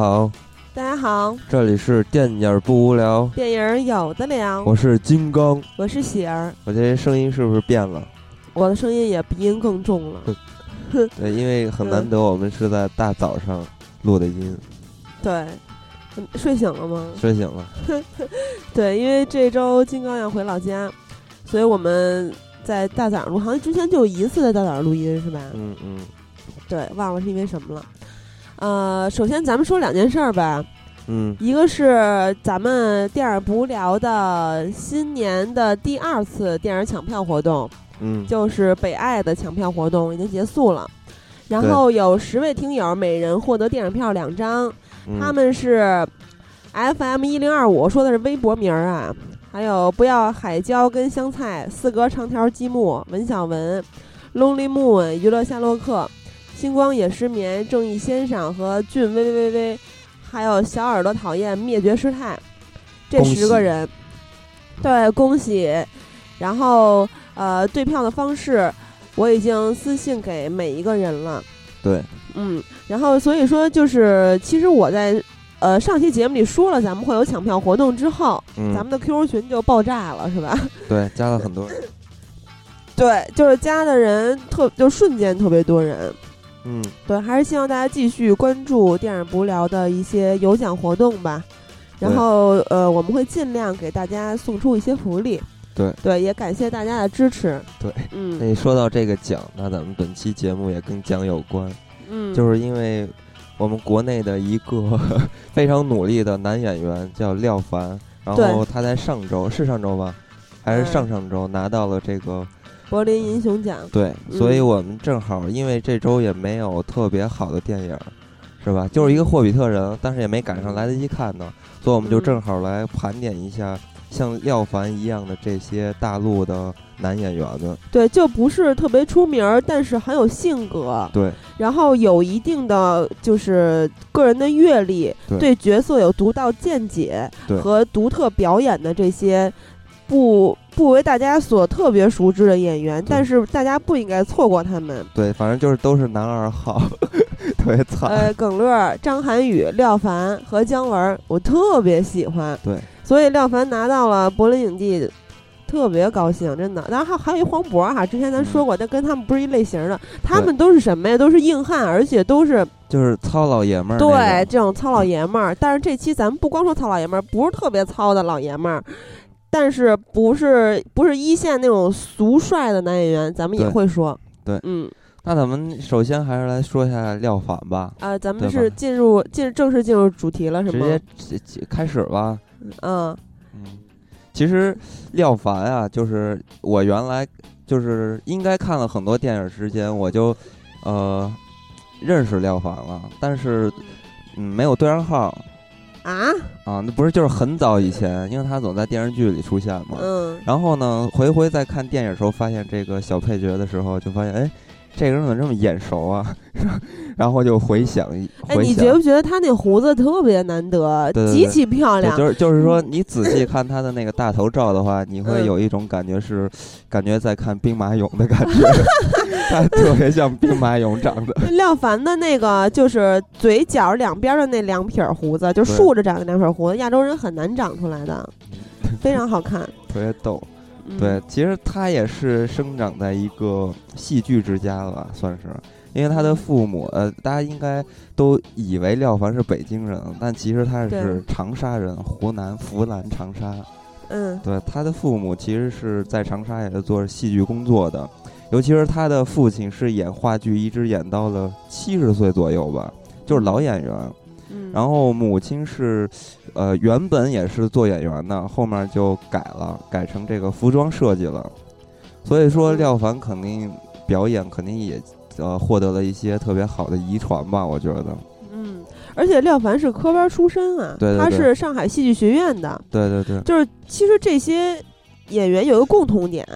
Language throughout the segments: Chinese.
好，大家好，这里是电影不无聊，电影有的聊。我是金刚，我是喜儿。我这声音是不是变了？我的声音也鼻音更重了。对，因为很难得，我们是在大早上录的音。对，睡醒了吗？睡醒了。对，因为这周金刚要回老家，所以我们在大早上录，好像之前就有一次在大早上录音，是吧？嗯嗯。对，忘了是因为什么了。呃，首先咱们说两件事儿吧。嗯。一个是咱们电影不无聊的新年的第二次电影抢票活动。嗯，就是北爱的抢票活动已经结束了，然后有十位听友每人获得电影票两张，他们是 FM 一零二五，说的是微博名啊，还有不要海椒跟香菜，四格长条积木，文小文，Lonely Moon，娱乐夏洛克，星光也失眠，正义先生和俊微微微微，还有小耳朵讨厌灭绝师太，这十个人，对，恭喜，然后。呃，对票的方式我已经私信给每一个人了。对，嗯，然后所以说就是，其实我在呃上期节目里说了，咱们会有抢票活动之后，咱们的 QQ 群就爆炸了，是吧？对，加了很多人。对，就是加的人特就瞬间特别多人。嗯，对，还是希望大家继续关注电影不聊的一些有奖活动吧。然后呃，我们会尽量给大家送出一些福利。对对，也感谢大家的支持。对，嗯，那说到这个奖，那咱们本期节目也跟奖有关。嗯，就是因为我们国内的一个 非常努力的男演员叫廖凡，然后他在上周是上周吧，还是上上周拿到了这个柏林银熊奖。对，所以我们正好因为这周也没有特别好的电影，是吧？就是一个霍比特人，但是也没赶上来得及看呢，所以我们就正好来盘点一下。像廖凡一样的这些大陆的男演员们，对，就不是特别出名儿，但是很有性格，对，然后有一定的就是个人的阅历，对角色有独到见解和独特表演的这些，不不为大家所特别熟知的演员，但是大家不应该错过他们。对，反正就是都是男二号，特别惨。呃，耿乐、张涵予、廖凡和姜文，我特别喜欢。对。所以廖凡拿到了柏林影帝，特别高兴，真的。然后还还有一黄渤哈，之前咱说过，但跟他们不是一类型的。他们都是什么呀？都是硬汉，而且都是就是糙老爷们儿。对，这种糙老爷们儿。但是这期咱们不光说糙老爷们儿，不是特别糙的老爷们儿，但是不是不是一线那种俗帅的男演员，咱们也会说。对，嗯。那咱们首先还是来说一下廖凡吧。啊，咱们是进入进正式进入主题了，是吗？直接开始吧。嗯嗯，其实廖凡啊，就是我原来就是应该看了很多电影之间，我就呃认识廖凡了，但是嗯没有对上号啊啊，那不是就是很早以前，因为他总在电视剧里出现嘛。嗯。然后呢，回回在看电影时候发现这个小配角的时候，就发现哎。这个人怎么这么眼熟啊？然后就回想，哎，你觉不觉得他那胡子特别难得，极其漂亮？就是就是说，你仔细看他的那个大头照的话，你会有一种感觉是，感觉在看兵马俑的感觉，他特别像兵马俑长的。廖凡的那个就是嘴角两边的那两撇胡子，就竖着长的两撇胡子，亚洲人很难长出来的，非常好看，特别逗。对，其实他也是生长在一个戏剧之家吧，算是，因为他的父母，呃，大家应该都以为廖凡是北京人，但其实他是长沙人，湖南湖南长沙。嗯，对，他的父母其实是在长沙也是做戏剧工作的，尤其是他的父亲是演话剧，一直演到了七十岁左右吧，就是老演员。然后母亲是，呃，原本也是做演员的，后面就改了，改成这个服装设计了。所以说，廖凡肯定表演肯定也，呃，获得了一些特别好的遗传吧，我觉得。嗯，而且廖凡是科班出身啊，他是上海戏剧学院的。对对对。就是其实这些演员有一个共同点。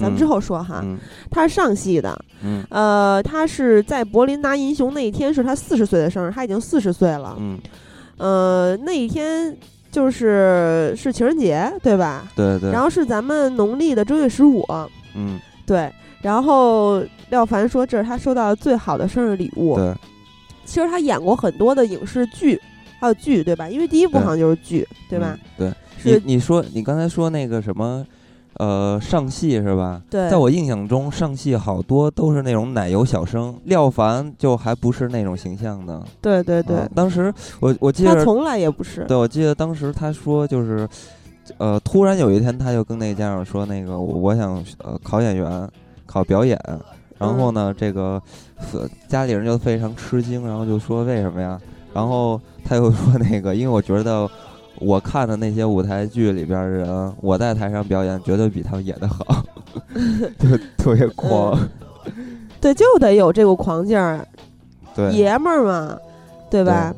咱们之后说哈，他是上戏的，呃，他是在柏林拿银熊那一天是他四十岁的生日，他已经四十岁了，嗯，呃，那一天就是是情人节，对吧？对对。然后是咱们农历的正月十五，嗯，对。然后廖凡说这是他收到的最好的生日礼物，对。其实他演过很多的影视剧，还有剧，对吧？因为第一部好像就是剧，对吧？对，你你说你刚才说那个什么，呃，上戏是吧？对，在我印象中，上戏好多都是那种奶油小生，廖凡就还不是那种形象的。对对对，当时我我记得他从来也不是。对，我记得当时他说就是，呃，突然有一天他就跟那家长说，那个我想呃考演员，考表演。然后呢，这个家里人就非常吃惊，然后就说为什么呀？然后他又说那个，因为我觉得我看的那些舞台剧里边的人，我在台上表演绝对比他们演的好，就特别狂。对，就得有这个狂劲儿，对，爷们儿嘛，对吧？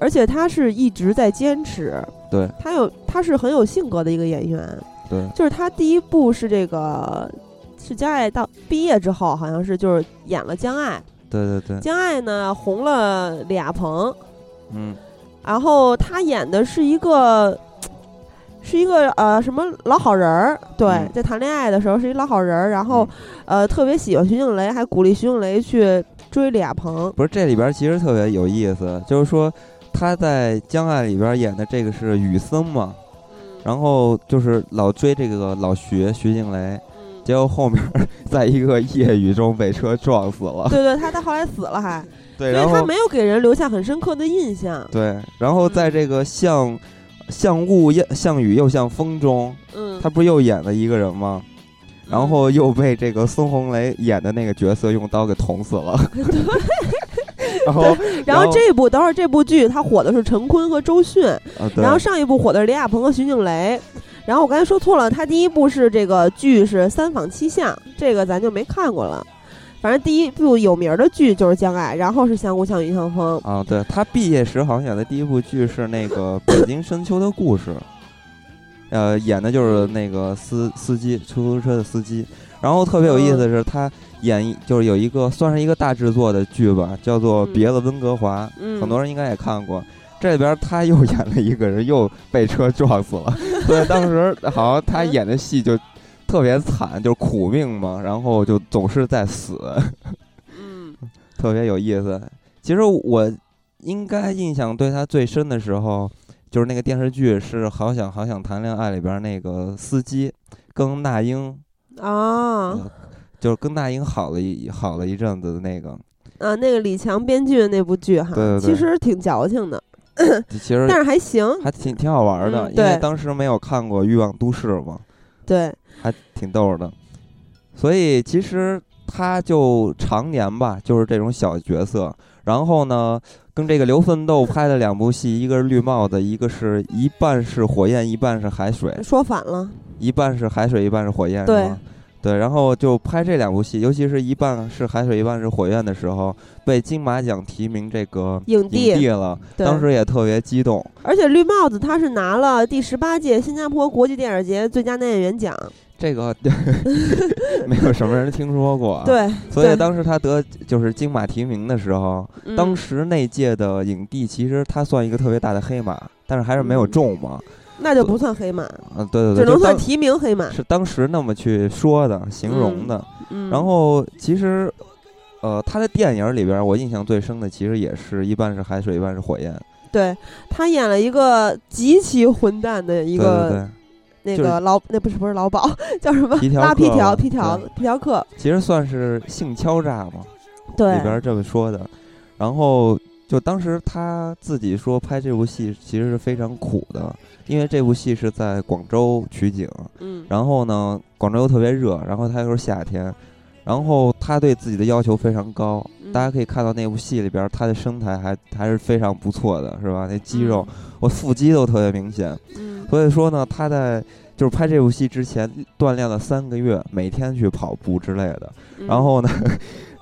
而且他是一直在坚持，对，他有他是很有性格的一个演员，对，就是他第一部是这个。是江爱到毕业之后，好像是就是演了江爱。对对对。江爱呢红了李亚鹏。嗯。然后他演的是一个，是一个呃什么老好人儿。对，在谈恋爱的时候是一老好人儿，然后呃特别喜欢徐静蕾，还鼓励徐静蕾去追李亚鹏。不是这里边其实特别有意思，就是说他在江爱里边演的这个是雨森嘛，然后就是老追这个老徐徐静蕾。结果后面在一个夜雨中被车撞死了。对对，他他后来死了还。对，所以他没有给人留下很深刻的印象。对，然后在这个像像雾像雨又像风中，嗯，他不是又演了一个人吗？然后又被这个孙红雷演的那个角色用刀给捅死了。对。然后，然后这部等会儿这部剧他火的是陈坤和周迅，然后上一部火的是李亚鹏和徐静蕾。然后我刚才说错了，他第一部是这个剧是《三坊七巷》，这个咱就没看过了。反正第一部有名的剧就是《将爱》，然后是《相顾像雨像风》。啊，对他毕业时好像演的第一部剧是那个《北京深秋的故事》，呃，演的就是那个司司机，出租车的司机。然后特别有意思的是，他演就是有一个算是一个大制作的剧吧，叫做《别了温哥华》，很多人应该也看过。这里边他又演了一个人，又被车撞死了。所以当时好像他演的戏就特别惨，就是苦命嘛，然后就总是在死。嗯，特别有意思。其实我应该印象对他最深的时候，就是那个电视剧是《好想好想谈恋爱》里边那个司机，跟那英啊，就是跟那英好了一好了一阵子的那个。啊，那个李强编剧的那部剧哈，其实挺矫情的。其实，但是还行，还挺挺好玩的，因为当时没有看过《欲望都市》嘛，对，还挺逗的。所以其实他就常年吧，就是这种小角色。然后呢，跟这个刘奋斗拍的两部戏，一个是绿帽子，一个是一半是火焰，一半是海水。说反了，一半是海水，一半是火焰，是吗？对，然后就拍这两部戏，尤其是一半是海水，一半是火焰的时候，被金马奖提名这个影帝了，当时也特别激动。而且绿帽子他是拿了第十八届新加坡国际电影节最佳男演员奖，这个 没有什么人听说过。对，所以当时他得就是金马提名的时候，当时那届的影帝其实他算一个特别大的黑马，但是还是没有中嘛。那就不算黑马，嗯，对对对，只能算提名黑马，是当时那么去说的，形容的。然后其实，呃，他的电影里边，我印象最深的其实也是一半是海水，一半是火焰。对他演了一个极其混蛋的一个那个老，那不是不是老鸨，叫什么？拉皮条皮条皮条客。其实算是性敲诈嘛，对里边这么说的。然后就当时他自己说拍这部戏其实是非常苦的。因为这部戏是在广州取景，嗯，然后呢，广州又特别热，然后它又是夏天，然后他对自己的要求非常高。大家可以看到那部戏里边，他的身材还还是非常不错的，是吧？那肌肉，我腹肌都特别明显。嗯，所以说呢，他在就是拍这部戏之前锻炼了三个月，每天去跑步之类的，然后呢。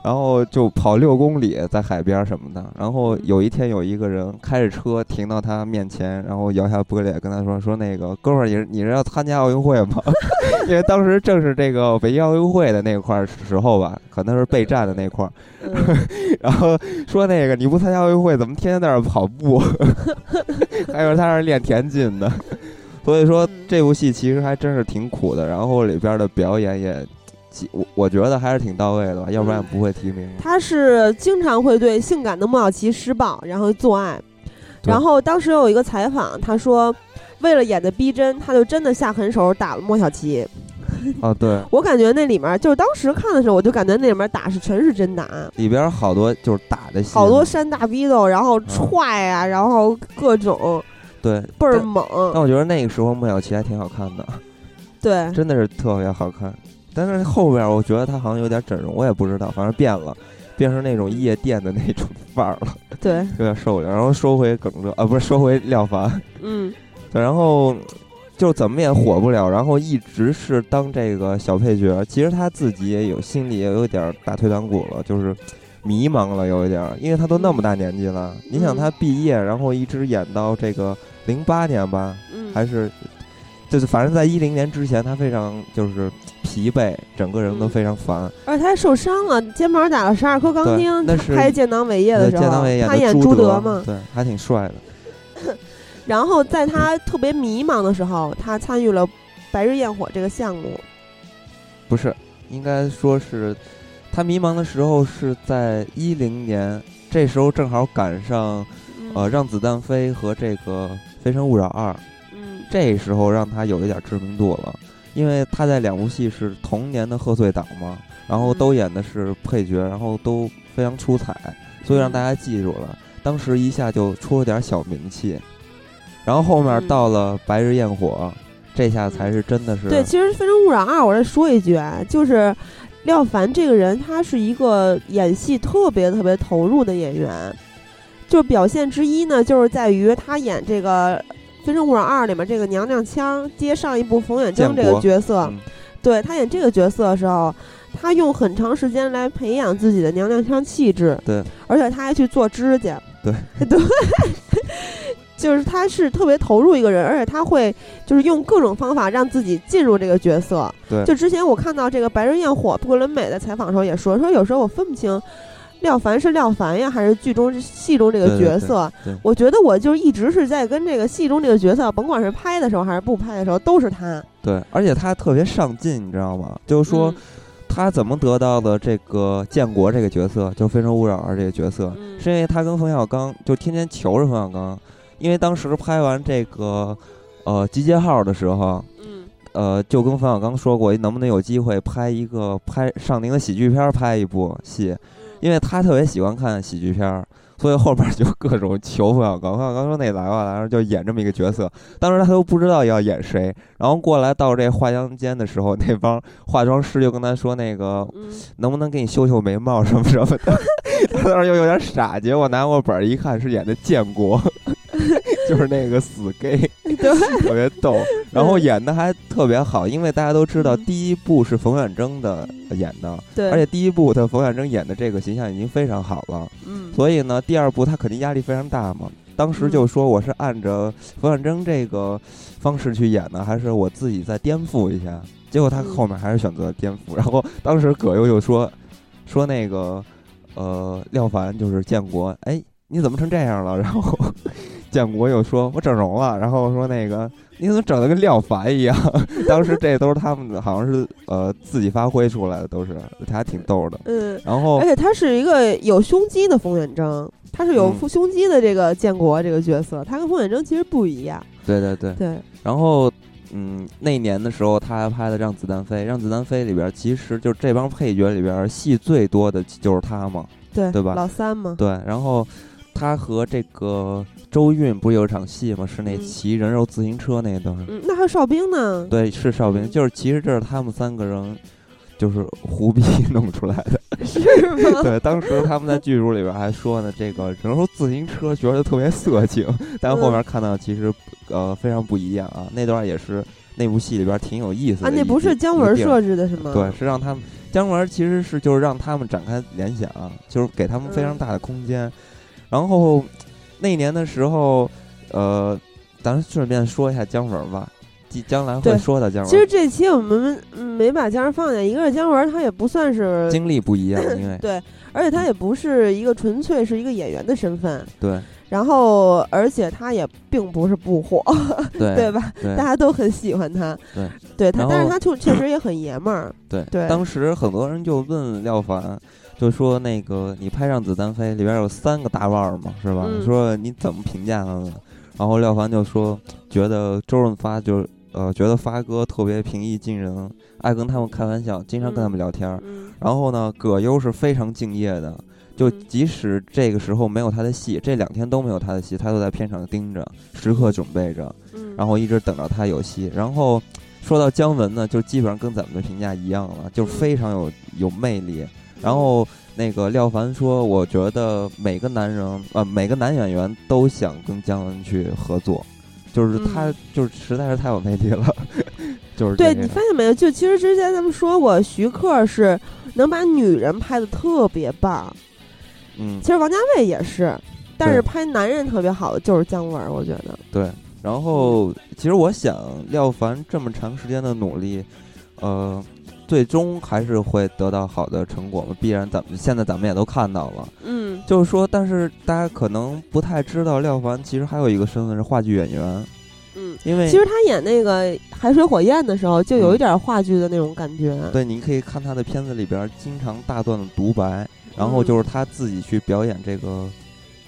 然后就跑六公里在海边什么的。然后有一天有一个人开着车停到他面前，然后摇下玻璃跟他说：“说那个哥们儿，你你是要参加奥运会吗？因为当时正是这个北京奥运会的那块儿时候吧，可能是备战的那块儿。然后说那个你不参加奥运会，怎么天天在那儿跑步？还有他是练田径的。所以说这部戏其实还真是挺苦的。然后里边的表演也。”我我觉得还是挺到位的吧，要不然不会提名。他是经常会对性感的莫小琪施暴，然后做爱。然后当时有一个采访，他说为了演的逼真，他就真的下狠手打了莫小琪。哦，对，我感觉那里面就是当时看的时候，我就感觉那里面打是全是真打，里边好多就是打的戏，好多扇大逼斗，然后踹啊，然后各种，对，倍儿猛。但我觉得那个时候莫小琪还挺好看的，对，真的是特别好看。但是后边我觉得他好像有点整容，我也不知道，反正变了，变成那种夜店的那种 范儿了，对，有点受不了。然后说回耿哲啊，不是说回廖凡，嗯，对，然后。就怎么也火不了，然后一直是当这个小配角。其实他自己也有心里也有点打退堂鼓了，就是迷茫了，有一点，因为他都那么大年纪了。你想他毕业，然后一直演到这个零八年吧，还是就是反正在一零年之前，他非常就是疲惫，整个人都非常烦。而且他还受伤了，肩膀打了十二颗钢钉。那是拍《建党伟业》的时候，他演朱德嘛，对，还挺帅的。然后在他特别迷茫的时候，他参与了《白日焰火》这个项目。不是，应该说是他迷茫的时候是在一零年，这时候正好赶上呃《让子弹飞》和这个《非诚勿扰二》。嗯。这时候让他有一点知名度了，因为他在两部戏是同年的贺岁档嘛，然后都演的是配角，然后都非常出彩，所以让大家记住了。当时一下就出了点小名气。然后后面到了《白日焰火》，这下才是真的是对。其实《非诚勿扰二》，我再说一句啊，就是廖凡这个人，他是一个演戏特别特别投入的演员。就表现之一呢，就是在于他演这个《非诚勿扰二》里面这个娘娘腔，接上一部冯远征这个角色。对他演这个角色的时候，他用很长时间来培养自己的娘娘腔气质。对，而且他还去做指甲。对 对。就是他是特别投入一个人，而且他会就是用各种方法让自己进入这个角色。对，就之前我看到这个《白日焰火》，布伦美的采访时候也说，说有时候我分不清廖凡是廖凡呀，还是剧中戏中这个角色。我觉得我就一直是在跟这个戏中这个角色，甭管是拍的时候还是不拍的时候，都是他。对，而且他特别上进，你知道吗？就是说他怎么得到的这个建国这个角色，就《非诚勿扰二》这个角色，是因为他跟冯小刚就天天求着冯小刚。因为当时拍完这个，呃，集结号的时候，嗯，呃，就跟冯小刚说过，能不能有机会拍一个拍上您的喜剧片，拍一部戏，因为他特别喜欢看喜剧片儿，所以后边就各种求冯小刚。冯小刚说：“那来吧，然后就演这么一个角色。”当时他都不知道要演谁，然后过来到这化妆间的时候，那帮化妆师就跟他说：“那个，能不能给你修修眉毛什么什么的？” 他当时又有点傻，结果拿过本儿一看，是演的建国。就是那个死 gay，特别逗，然后演的还特别好，因为大家都知道第一部是冯远征的演的，对，而且第一部他冯远征演的这个形象已经非常好了，嗯，所以呢，第二部他肯定压力非常大嘛。当时就说我是按着冯远征这个方式去演的，还是我自己再颠覆一下？结果他后面还是选择颠覆。然后当时葛优就说说那个呃廖凡就是建国，哎，你怎么成这样了？然后。建国又说：“我整容了。”然后说：“那个你怎么整的跟廖凡一样？” 当时这都是他们好像是呃自己发挥出来的，都是他还挺逗的。嗯，然后而且他是一个有胸肌的冯远征，他是有胸肌的这个建国这个角色，他跟冯远征其实不一样。对对对对。然后嗯，那年的时候他还拍的《让子弹飞》，《让子弹飞》里边其实就这帮配角里边戏最多的就是他嘛，对对吧？老三嘛。对，然后他和这个。周韵不是有一场戏吗？是那骑人肉自行车那段。嗯，那还有哨兵呢。对，是哨兵，就是其实这是他们三个人，就是胡逼弄出来的。是吗？对，当时他们在剧组里边还说呢，这个人肉自行车觉得特别色情，但后面看到其实呃非常不一样啊。那段也是那部戏里边挺有意思的。啊，那不是姜文设置的是吗？对，是让他们姜文其实是就是让他们展开联想，就是给他们非常大的空间，然后。那年的时候，呃，咱顺便说一下姜文吧，将来会说到姜文。其实这期我们没把姜文放下，一个是姜文他也不算是经历不一样，因为 对，而且他也不是一个纯粹是一个演员的身份。对。然后而且他也并不是不火，对 对吧？大家都很喜欢他，对，对他，但是他就确实也很爷们儿，对对。当时很多人就问廖凡，就说那个你拍《让子弹飞》里边有三个大腕儿嘛，是吧？说你怎么评价他们？然后廖凡就说，觉得周润发就呃，觉得发哥特别平易近人，爱跟他们开玩笑，经常跟他们聊天儿。然后呢，葛优是非常敬业的，就即使这个时候没有他的戏，这两天都没有他的戏，他都在片场盯着，时刻准备着，然后一直等着他有戏。然后说到姜文呢，就基本上跟咱们的评价一样了，就非常有有魅力。然后。那个廖凡说：“我觉得每个男人，呃，每个男演员都想跟姜文去合作，就是他，就是实在是太有魅力了。就是对你发现没有？就其实之前咱们说过，徐克是能把女人拍的特别棒。嗯，其实王家卫也是，但是拍男人特别好的就是姜文，我觉得。对，然后其实我想，廖凡这么长时间的努力，呃。”最终还是会得到好的成果嘛？必然咱们现在咱们也都看到了，嗯，就是说，但是大家可能不太知道，廖凡其实还有一个身份是话剧演员，嗯，因为其实他演那个《海水火焰》的时候，就有一点话剧的那种感觉。对，你可以看他的片子里边，经常大段的独白，然后就是他自己去表演这个，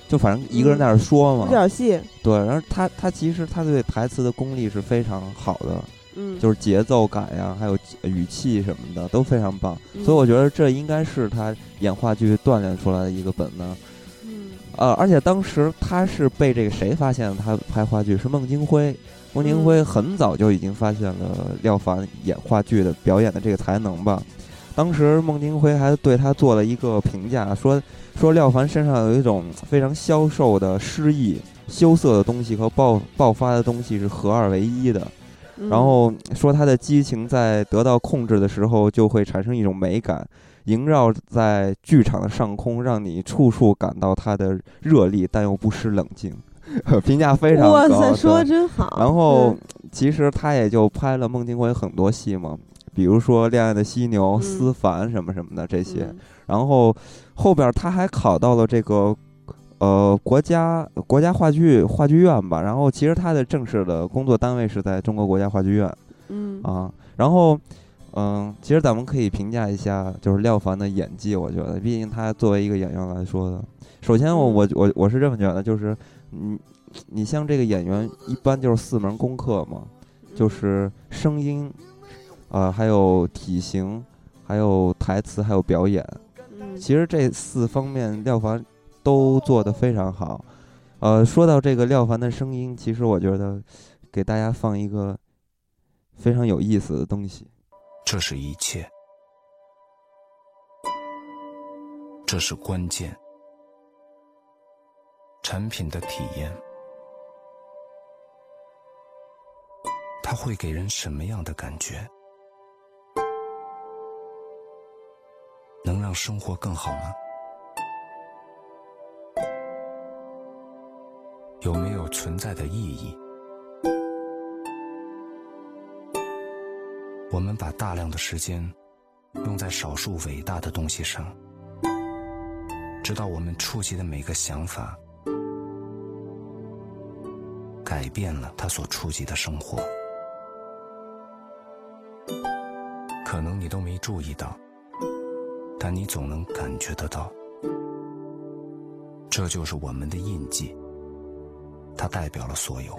就反正一个人在那说嘛，演戏。对，然后他他其实他对台词的功力是非常好的。嗯，就是节奏感呀，还有语气什么的都非常棒，所以我觉得这应该是他演话剧锻炼出来的一个本能。嗯，呃，而且当时他是被这个谁发现他拍话剧是孟京辉，孟京辉很早就已经发现了廖凡演话剧的表演的这个才能吧。当时孟京辉还对他做了一个评价，说说廖凡身上有一种非常消瘦的诗意、羞涩的东西和爆爆发的东西是合二为一的。然后说他的激情在得到控制的时候，就会产生一种美感，萦绕在剧场的上空，让你处处感到他的热力，但又不失冷静。评价非常高。哇塞，说的真好。然后其实他也就拍了孟京辉很多戏嘛，比如说《恋爱的犀牛》《思凡》什么什么的这些。然后后边他还考到了这个。呃，国家国家话剧话剧院吧，然后其实他的正式的工作单位是在中国国家话剧院，嗯。啊，然后嗯，其实咱们可以评价一下，就是廖凡的演技，我觉得，毕竟他作为一个演员来说的，首先我我我我是这么觉得，就是你你像这个演员，一般就是四门功课嘛，就是声音，呃，还有体型，还有台词，还有表演，其实这四方面廖凡。都做得非常好，呃，说到这个廖凡的声音，其实我觉得给大家放一个非常有意思的东西。这是一切，这是关键。产品的体验，它会给人什么样的感觉？能让生活更好吗？有没有存在的意义？我们把大量的时间用在少数伟大的东西上，直到我们触及的每个想法改变了他所触及的生活。可能你都没注意到，但你总能感觉得到，这就是我们的印记。它代表了所有。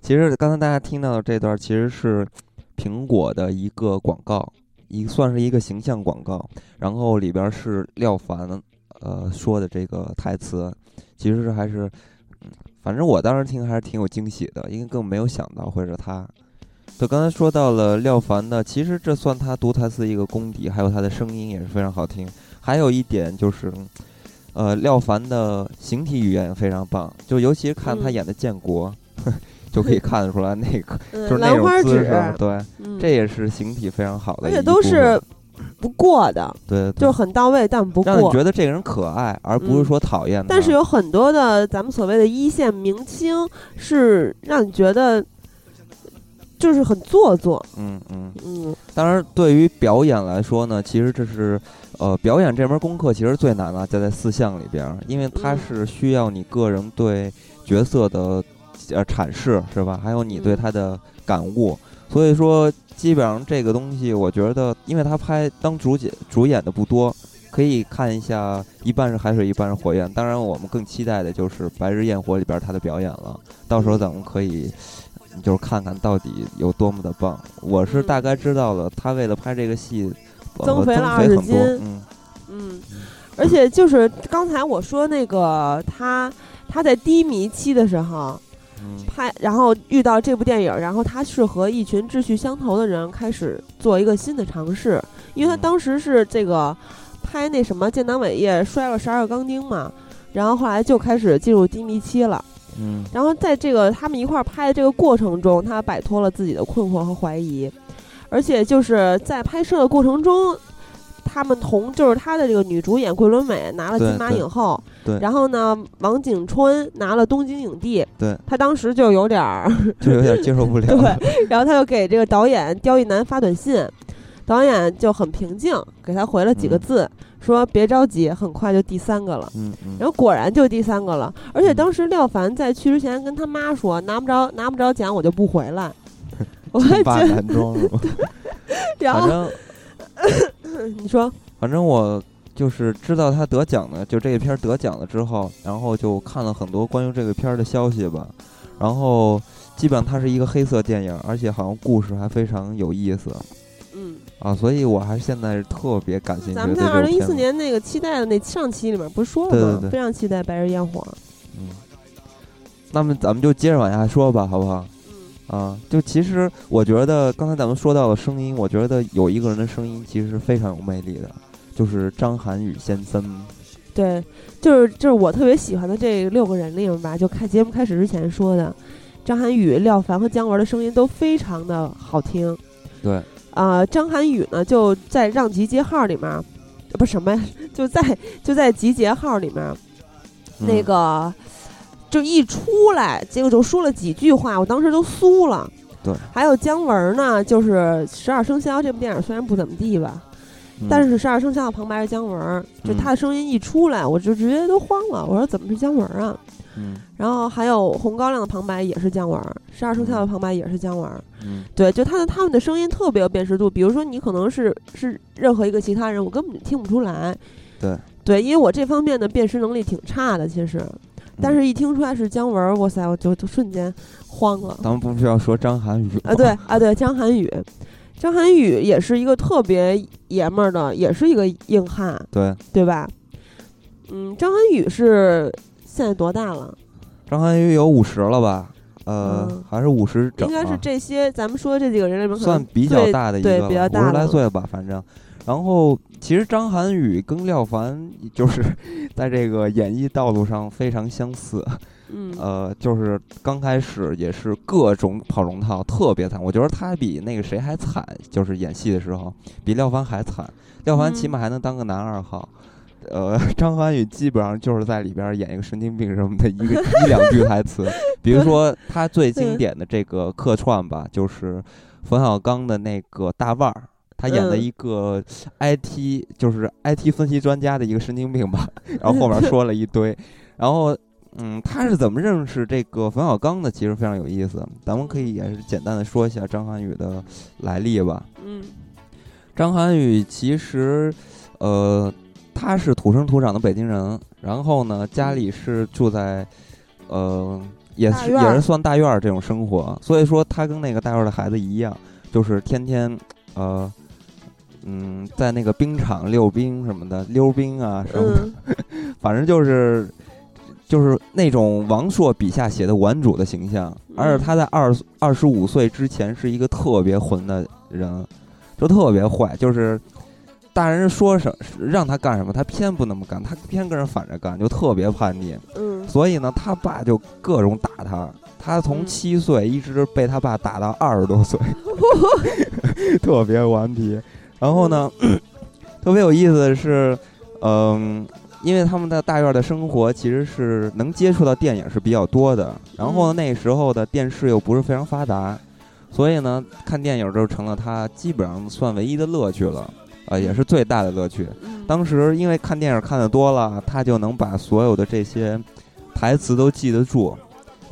其实刚才大家听到的这段，其实是苹果的一个广告，一算是一个形象广告。然后里边是廖凡呃说的这个台词，其实还是，反正我当时听还是挺有惊喜的，因为更没有想到会是他。就刚才说到了廖凡的，其实这算他读台词一个功底，还有他的声音也是非常好听。还有一点就是。呃，廖凡的形体语言也非常棒，就尤其是看他演的建国，就可以 看得出来那个就是那种姿势，对，这也是形体非常好的，而且都是不过的，对，就很到位，但不过，让你觉得这个人可爱，而不是说讨厌。但是有很多的咱们所谓的一线明星，是让你觉得就是很做作，嗯嗯嗯。当然，对于表演来说呢，其实这是。呃，表演这门功课其实最难的就在四项里边，因为它是需要你个人对角色的呃阐释，是吧？还有你对他的感悟。所以说，基本上这个东西，我觉得，因为他拍当主角主演的不多，可以看一下，一半是海水，一半是火焰。当然，我们更期待的就是《白日焰火》里边他的表演了。到时候咱们可以就是看看到底有多么的棒。我是大概知道了，他为了拍这个戏。增肥了二十斤，嗯。嗯，而且就是刚才我说那个他他在低迷期的时候拍，然后遇到这部电影，然后他是和一群志趣相投的人开始做一个新的尝试，因为他当时是这个拍那什么建党伟业摔了十二个钢钉嘛，然后后来就开始进入低迷期了，嗯，然后在这个他们一块儿拍的这个过程中，他摆脱了自己的困惑和怀疑。而且就是在拍摄的过程中，他们同就是他的这个女主演桂纶镁拿了金马影后，对，然后呢，王景春拿了东京影帝，对，他当时就有点儿，就有点接受不了，对，然后他就给这个导演刁亦男发短信，导演就很平静，给他回了几个字，说别着急，很快就第三个了，嗯嗯，然后果然就第三个了，而且当时廖凡在去之前跟他妈说，拿不着拿不着奖我就不回来。我觉得男装是吧？反正 你说，反正我就是知道他得奖了，就这个片儿得奖了之后，然后就看了很多关于这个片儿的消息吧。然后基本上它是一个黑色电影，而且好像故事还非常有意思。嗯啊，所以我还是现在是特别感兴趣。咱们在二零一四年那个期待的那上期里面不是说了吗？非常期待《白日焰火》。嗯，那么咱们就接着往下说吧，好不好？啊，就其实我觉得刚才咱们说到的声音，我觉得有一个人的声音其实是非常有魅力的，就是张涵予先生。对，就是就是我特别喜欢的这六个人里面吧，就开节目开始之前说的，张涵予、廖凡和姜文的声音都非常的好听。对，啊，张涵予呢就在《让集结号》里面，不什么呀，就在就在《集结号》里面，那个。就一出来，结果就说了几句话，我当时都酥了。对，还有姜文呢，就是《十二生肖》这部电影虽然不怎么地吧，但是《十二生肖》的旁白是姜文，就他的声音一出来，我就直接都慌了。我说怎么是姜文啊？嗯。然后还有《红高粱》的旁白也是姜文，《十二生肖》的旁白也是姜文。嗯。对，就他的他们的声音特别有辨识度。比如说你可能是是任何一个其他人，我根本就听不出来。对。对，因为我这方面的辨识能力挺差的，其实。但是，一听出来是姜文，哇塞，我就就瞬间慌了。咱们不是要说张涵予啊？对啊，对，张涵予，张涵予也是一个特别爷们儿的，也是一个硬汉，对对吧？嗯，张涵予是现在多大了？张涵予有五十了吧？呃，还是五十整？应该是这些咱们说的这几个人里面算比较大的一个，比较大五十来岁吧，反正。然后，其实张涵予跟廖凡就是 在这个演艺道路上非常相似。嗯，呃，就是刚开始也是各种跑龙套，特别惨。我觉得他比那个谁还惨，就是演戏的时候比廖凡还惨。廖凡起码还能当个男二号，呃，张涵予基本上就是在里边演一个神经病什么的一个 一两句台词。比如说他最经典的这个客串吧，就是冯小刚的那个大腕儿。他演的一个 IT，就是 IT 分析专家的一个神经病吧，然后后面说了一堆，然后嗯，他是怎么认识这个冯小刚的？其实非常有意思，咱们可以也是简单的说一下张涵予的来历吧。嗯，张涵予其实呃，他是土生土长的北京人，然后呢，家里是住在呃，也是也是算大院儿这种生活，所以说他跟那个大院儿的孩子一样，就是天天呃。嗯，在那个冰场溜冰什么的，溜冰啊什么的，反正就是就是那种王朔笔下写的顽主的形象。而且他在二二十五岁之前是一个特别混的人，就特别坏，就是大人说什让他干什么，他偏不那么干，他偏跟人反着干，就特别叛逆。嗯，所以呢，他爸就各种打他，他从七岁一直被他爸打到二十多岁，特别顽皮。然后呢，特别有意思的是，嗯，因为他们在大院的生活其实是能接触到电影是比较多的。然后那时候的电视又不是非常发达，所以呢，看电影就成了他基本上算唯一的乐趣了，啊，也是最大的乐趣。当时因为看电影看的多了，他就能把所有的这些台词都记得住。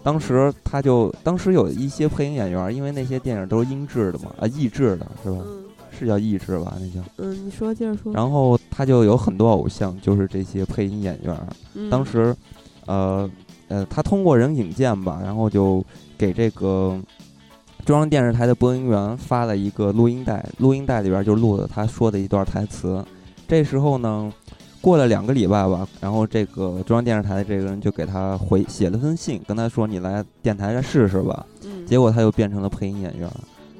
当时他就当时有一些配音演员，因为那些电影都是音质的嘛，啊，译制的是吧？是叫意志吧？那叫嗯，你说接着说。然后他就有很多偶像，就是这些配音演员。当时，呃呃，他通过人引荐吧，然后就给这个中央电视台的播音员发了一个录音带，录音带里边就录了他说的一段台词。这时候呢。过了两个礼拜吧，然后这个中央电视台的这个人就给他回写了封信，跟他说：“你来电台再试试吧。”嗯，结果他又变成了配音演员。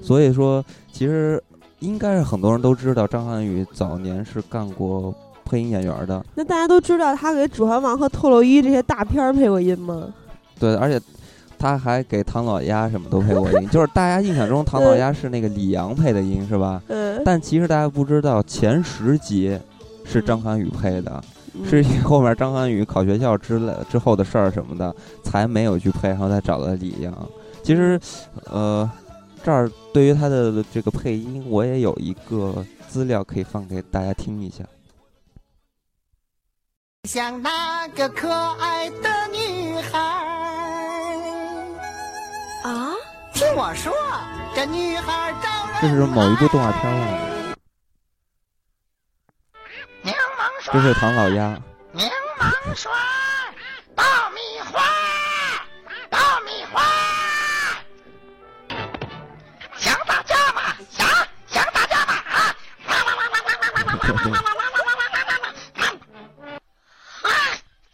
所以说，其实应该是很多人都知道张涵予早年是干过配音演员的。那大家都知道他给《指环王》和《特洛伊》这些大片配过音吗？对，而且他还给唐老鸭什么都配过音。就是大家印象中唐老鸭是那个李阳配的音，是吧？嗯。但其实大家不知道前十集。是张涵予配的，是后面张涵予考学校之类之后的事儿什么的，才没有去配，然后再找的李阳。其实，呃，这儿对于他的这个配音，我也有一个资料可以放给大家听一下。像那个可爱的女孩啊，听我说，这女孩招人。这是某一部动画片吗？这是唐老鸭。柠檬水，爆米花，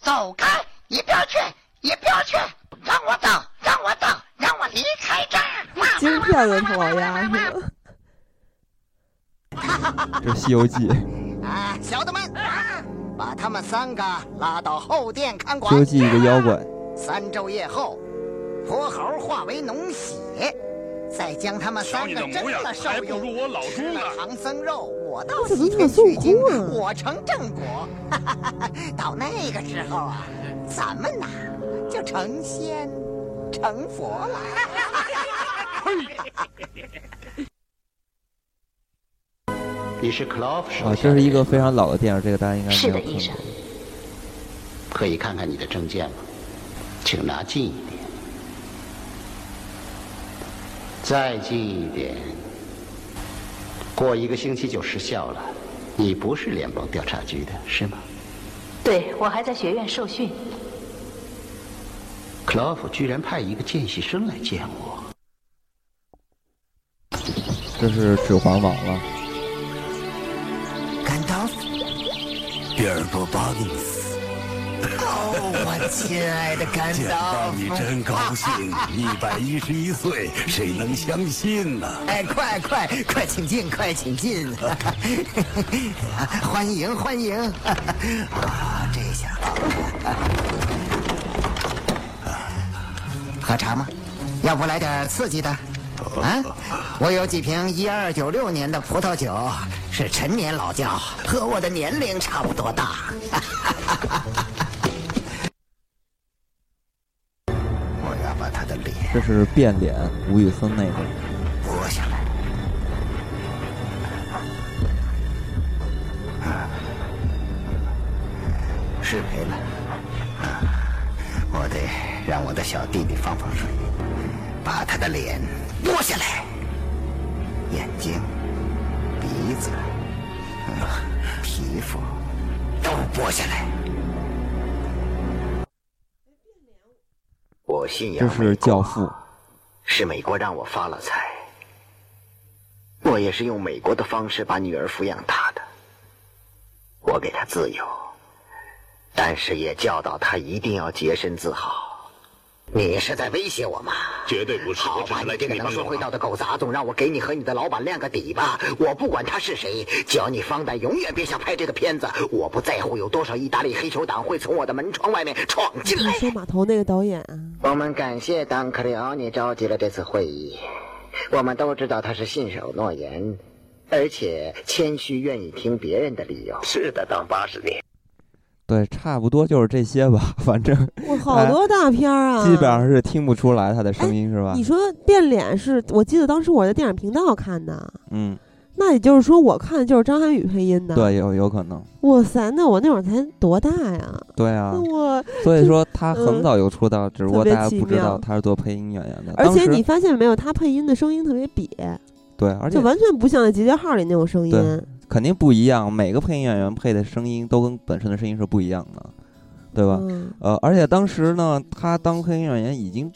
走开！一边去！一边去！让我走！让我走！让我离开这儿！金片的唐老鸭是吗？这《西游记》。啊，小的们，把他们三个拉到后殿看管。西游记一个妖怪。三昼夜后，泼猴化为脓血，再将他们三个蒸了烧用。吃了唐僧肉，我到西天取经，我成正果。到那个时候啊，咱们呐就成仙成佛了。你是 Clough 啊，这是一个非常老的电影，这个大家应该没有看过。可以看看你的证件吗？请拿近一点，再近一点。过一个星期就失效了。你不是联邦调查局的，是吗？对，我还在学院受训。克劳夫居然派一个见习生来见我。这是《指环王》了。比尔博·巴金斯，哦，我亲爱的甘道夫，见 到你真高兴！一百一十一岁，谁能相信呢？哎，快快快，请进，快请进！欢迎欢迎！啊，这下喝茶吗？要不来点刺激的？啊，我有几瓶一二九六年的葡萄酒。是陈年老窖，和我的年龄差不多大。这是变脸，吴宇森那个，剥下来。失陪了，我得让我的小弟弟放放水，把他的脸剥下来，眼睛。鼻子、皮肤都剥下来。这是教父，是美国让我发了财。我也是用美国的方式把女儿抚养大的。我给她自由，但是也教导她一定要洁身自好。你是在威胁我吗？绝对不是。好吧，你这个能说会道的狗杂种，让我给你和你的老板亮个底吧。我不管他是谁，只要你方丹永远别想拍这个片子。我不在乎有多少意大利黑手党会从我的门窗外面闯进来。你说码头那个导演啊？我们感谢当克里奥尼召集了这次会议。我们都知道他是信守诺言，而且谦虚，愿意听别人的理由。是的，当八十年。对，差不多就是这些吧，反正我，好多大片儿啊，基本上是听不出来他的声音，是吧？你说变脸是我记得当时我在电影频道看的，嗯，那也就是说，我看的就是张涵予配音的。对，有有可能。哇塞，那我那会儿才多大呀？对啊。我所以说他很早就出道，只不过大家不知道他是做配音演员的。而且你发现没有，他配音的声音特别瘪。对，而且就完全不像在《集结号》里那种声音。肯定不一样，每个配音演员配的声音都跟本身的声音是不一样的，对吧？呃，而且当时呢，他当配音演员已经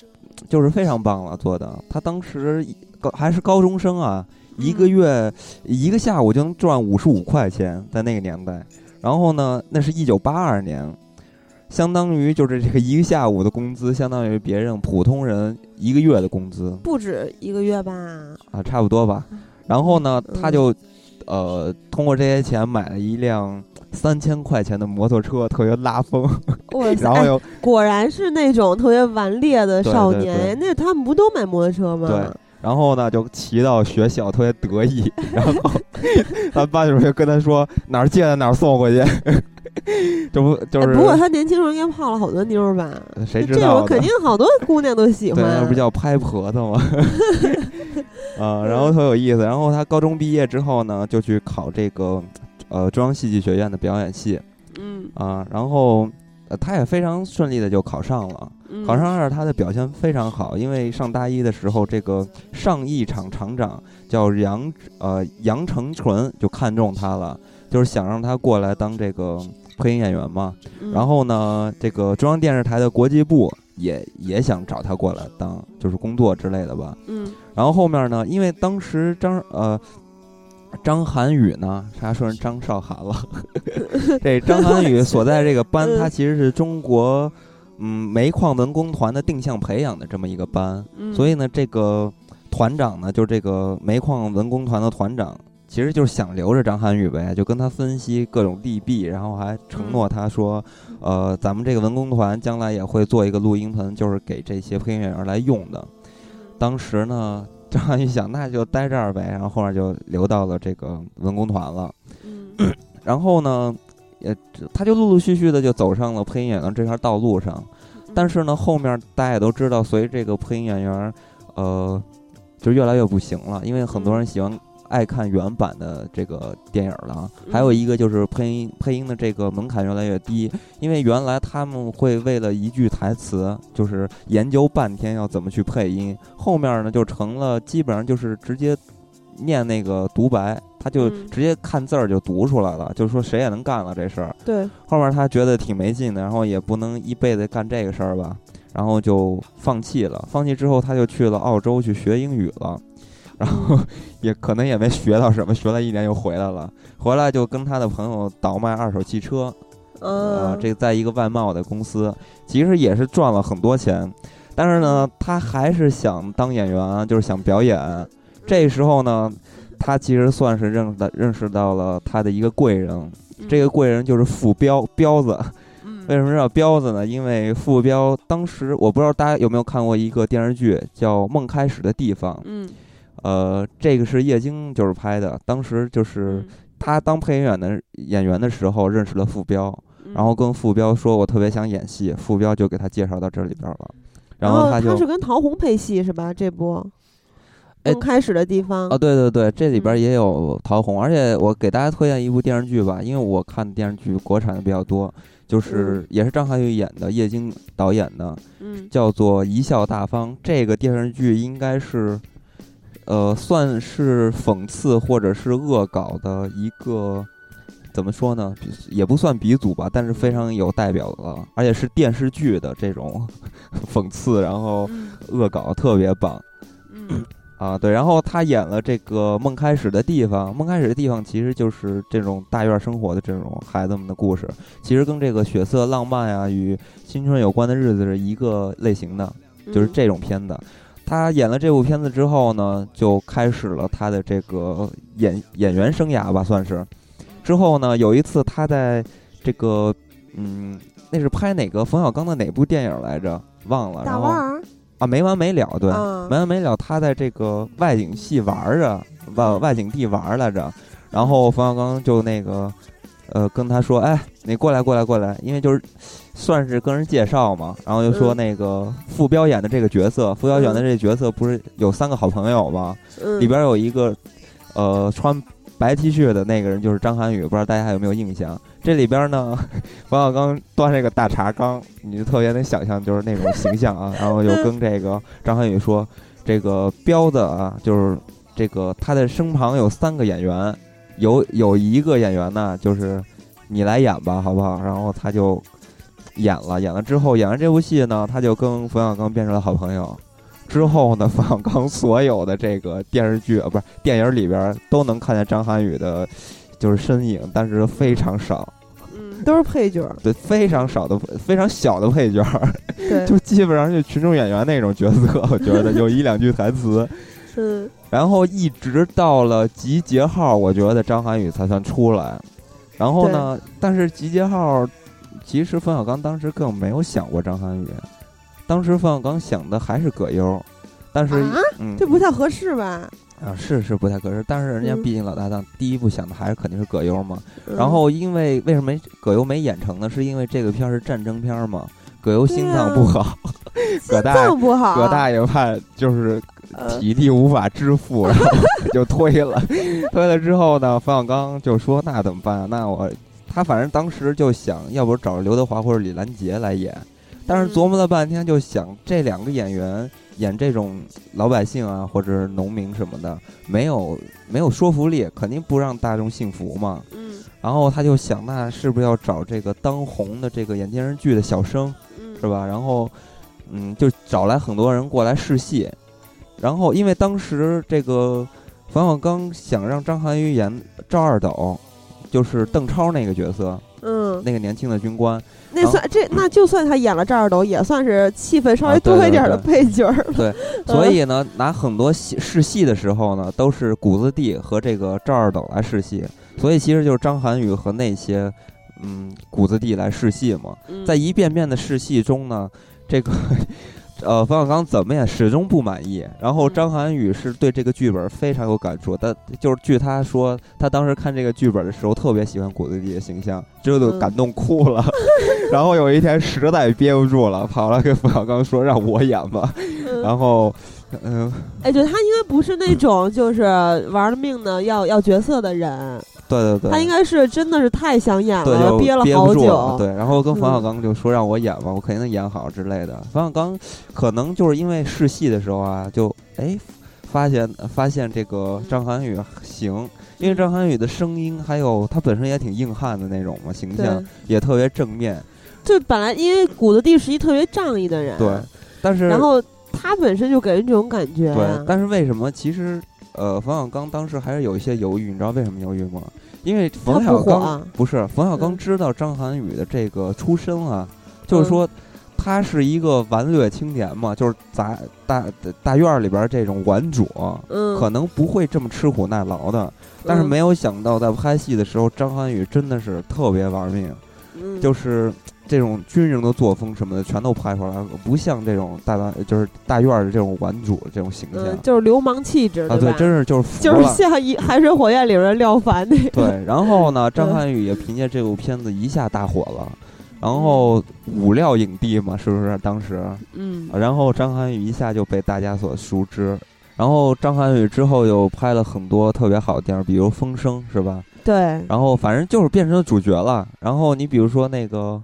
就是非常棒了，做的。他当时高还是高中生啊。一个月一个下午就能赚五十五块钱，在那个年代。然后呢，那是一九八二年，相当于就是这个一个下午的工资，相当于别人普通人一个月的工资。不止一个月吧？啊，差不多吧。然后呢，他就呃通过这些钱买了一辆三千块钱的摩托车，特别拉风。然后又果然是那种特别顽劣的少年。那他们不都买摩托车吗？对。然后呢，就骑到学校，特别得意。然后，咱班主任跟他说：“哪儿借的哪儿送回去。”这不就是？不过他年轻时候应该泡了好多妞儿吧？谁知道？这种肯定好多姑娘都喜欢。对，那不叫拍婆子吗？啊，然后特有意思。然后他高中毕业之后呢，就去考这个呃中央戏剧学院的表演系。嗯。啊，然后他也非常顺利的就考上了。考上二，他的表现非常好，因为上大一的时候，这个上艺厂厂长叫杨呃杨成纯就看中他了，就是想让他过来当这个配音演员嘛。然后呢，这个中央电视台的国际部也也想找他过来当，就是工作之类的吧。嗯。然后后面呢，因为当时张呃张涵予呢，啥说成张韶涵了？这张涵予所在这个班，他其实是中国。嗯，煤矿文工团的定向培养的这么一个班，所以呢，这个团长呢，就是这个煤矿文工团的团长，其实就是想留着张涵予呗，就跟他分析各种利弊，然后还承诺他说，呃，咱们这个文工团将来也会做一个录音棚，就是给这些配音演员来用的。当时呢，张涵予想，那就待这儿呗，然后后面就留到了这个文工团了。然后呢？也，他就陆陆续续的就走上了配音演员这条道路上，但是呢，后面大家也都知道，随着这个配音演员，呃，就越来越不行了，因为很多人喜欢爱看原版的这个电影了。还有一个就是配音配音的这个门槛越来越低，因为原来他们会为了一句台词，就是研究半天要怎么去配音，后面呢就成了基本上就是直接念那个独白。他就直接看字儿就读出来了，就是说谁也能干了这事儿。对，后面他觉得挺没劲的，然后也不能一辈子干这个事儿吧，然后就放弃了。放弃之后，他就去了澳洲去学英语了，然后 也可能也没学到什么，学了一年又回来了。回来就跟他的朋友倒卖二手汽车，啊，这在一个外贸的公司，其实也是赚了很多钱，但是呢，他还是想当演员，就是想表演。这时候呢。他其实算是认的认识到了他的一个贵人，这个贵人就是傅彪彪子。为什么叫彪子呢？因为傅彪当时我不知道大家有没有看过一个电视剧叫《梦开始的地方》。嗯，呃，这个是叶京就是拍的。当时就是他当配音员的演员的时候认识了傅彪，然后跟傅彪说：“我特别想演戏。”傅彪就给他介绍到这里边了。然后他就他是跟陶虹配戏是吧？这部。刚开始的地方啊，对对对，这里边也有陶虹，而且我给大家推荐一部电视剧吧，因为我看电视剧国产的比较多，就是也是张涵予演的，叶京导演的，嗯，叫做《贻笑大方》。这个电视剧应该是，呃，算是讽刺或者是恶搞的一个，怎么说呢？也不算鼻祖吧，但是非常有代表的，而且是电视剧的这种 讽刺，然后恶搞特别棒，嗯。啊，对，然后他演了这个《梦开始的地方》，《梦开始的地方》其实就是这种大院生活的这种孩子们的故事，其实跟这个血色浪漫啊与青春有关的日子是一个类型的，就是这种片子。他演了这部片子之后呢，就开始了他的这个演演员生涯吧，算是。之后呢，有一次他在这个，嗯，那是拍哪个冯小刚的哪部电影来着？忘了。然后。啊，没完没了，对，没完没了。他在这个外景戏玩着，外外景地玩来着。然后冯小刚就那个，呃，跟他说：“哎，你过来，过来，过来。”因为就是算是跟人介绍嘛。然后就说那个傅彪演的这个角色，傅彪演的这个角色不是有三个好朋友吗？里边有一个呃，穿白 T 恤的那个人就是张涵予，不知道大家还有没有印象？这里边呢，冯小刚端这个大茶缸，你就特别能想象就是那种形象啊。然后又跟这个张涵予说：“这个彪子啊，就是这个他的身旁有三个演员，有有一个演员呢，就是你来演吧，好不好？”然后他就演了，演了之后，演完这部戏呢，他就跟冯小刚变成了好朋友。之后呢，冯小刚所有的这个电视剧啊，不是电影里边都能看见张涵予的，就是身影，但是非常少，嗯，都是配角，对，非常少的非常小的配角，对，就基本上就群众演员那种角色，我觉得有一两句台词，嗯，然后一直到了集结号，我觉得张涵予才算出来，然后呢，但是集结号，其实冯小刚当时更没有想过张涵予。当时冯小刚想的还是葛优，但是嗯，这不太合适吧？啊，是是不太合适，但是人家毕竟老搭档，第一部想的还是肯定是葛优嘛。然后因为为什么葛优没演成呢？是因为这个片儿是战争片儿嘛，葛优心脏不好，葛大不好，葛大爷怕就是体力无法支付，然后 就推了。推了之后呢，冯小刚就说：“那怎么办？那我他反正当时就想要不找刘德华或者李兰杰来演。”但是琢磨了半天，就想这两个演员演这种老百姓啊，或者农民什么的，没有没有说服力，肯定不让大众信服嘛。嗯。然后他就想，那是不是要找这个当红的这个演电视剧的小生，是吧？然后，嗯，就找来很多人过来试戏。然后，因为当时这个冯小刚想让张涵予演赵二斗，就是邓超那个角色，嗯，那个年轻的军官。那算这那就算他演了赵二斗，也算是戏份稍微多一点的配角了。对，所以呢，拿很多戏试戏的时候呢，都是谷子地和这个赵二斗来试戏。所以其实就是张涵予和那些嗯谷子地来试戏嘛。在一遍遍的试戏中呢，这个。呃，冯小刚怎么也始终不满意。然后张涵予是对这个剧本非常有感触，但就是据他说，他当时看这个剧本的时候特别喜欢谷子地的形象，这就感动哭了。然后有一天实在憋不住了，跑来跟冯小刚说让我演吧。然后，嗯，哎，对他应该不是那种就是玩了命的要要角色的人。对对对，他应该是真的是太想演了，憋了好久。对，然后跟冯小刚就说让我演吧，我肯定能演好之类的。冯小刚可能就是因为试戏的时候啊，就哎发现发现这个张涵予行，因为张涵予的声音还有他本身也挺硬汉的那种嘛，形象也特别正面。就本来因为谷子地是一特别仗义的人，对，但是然后他本身就给人这种感觉。对，但是为什么其实？呃，冯小刚当时还是有一些犹豫，你知道为什么犹豫吗？因为冯小刚不是冯小刚知道张涵予的这个出身啊，就是说他是一个顽劣青年嘛，就是咱大大院里边这种顽主，可能不会这么吃苦耐劳的。但是没有想到在拍戏的时候，张涵予真的是特别玩命，就是。这种军人的作风什么的全都拍出来了，不像这种大大就是大院的这种顽主这种形象，就是流氓气质啊，对，真是就是就是像一海水火焰里边廖凡那个。对，然后呢，张涵予也凭借这部片子一下大火了，然后五料影帝嘛，是不是当时？嗯。然后张涵予一下就被大家所熟知，然后张涵予之后又拍了很多特别好的电影，比如《风声》，是吧？对。然后反正就是变成了主角了。然后你比如说那个。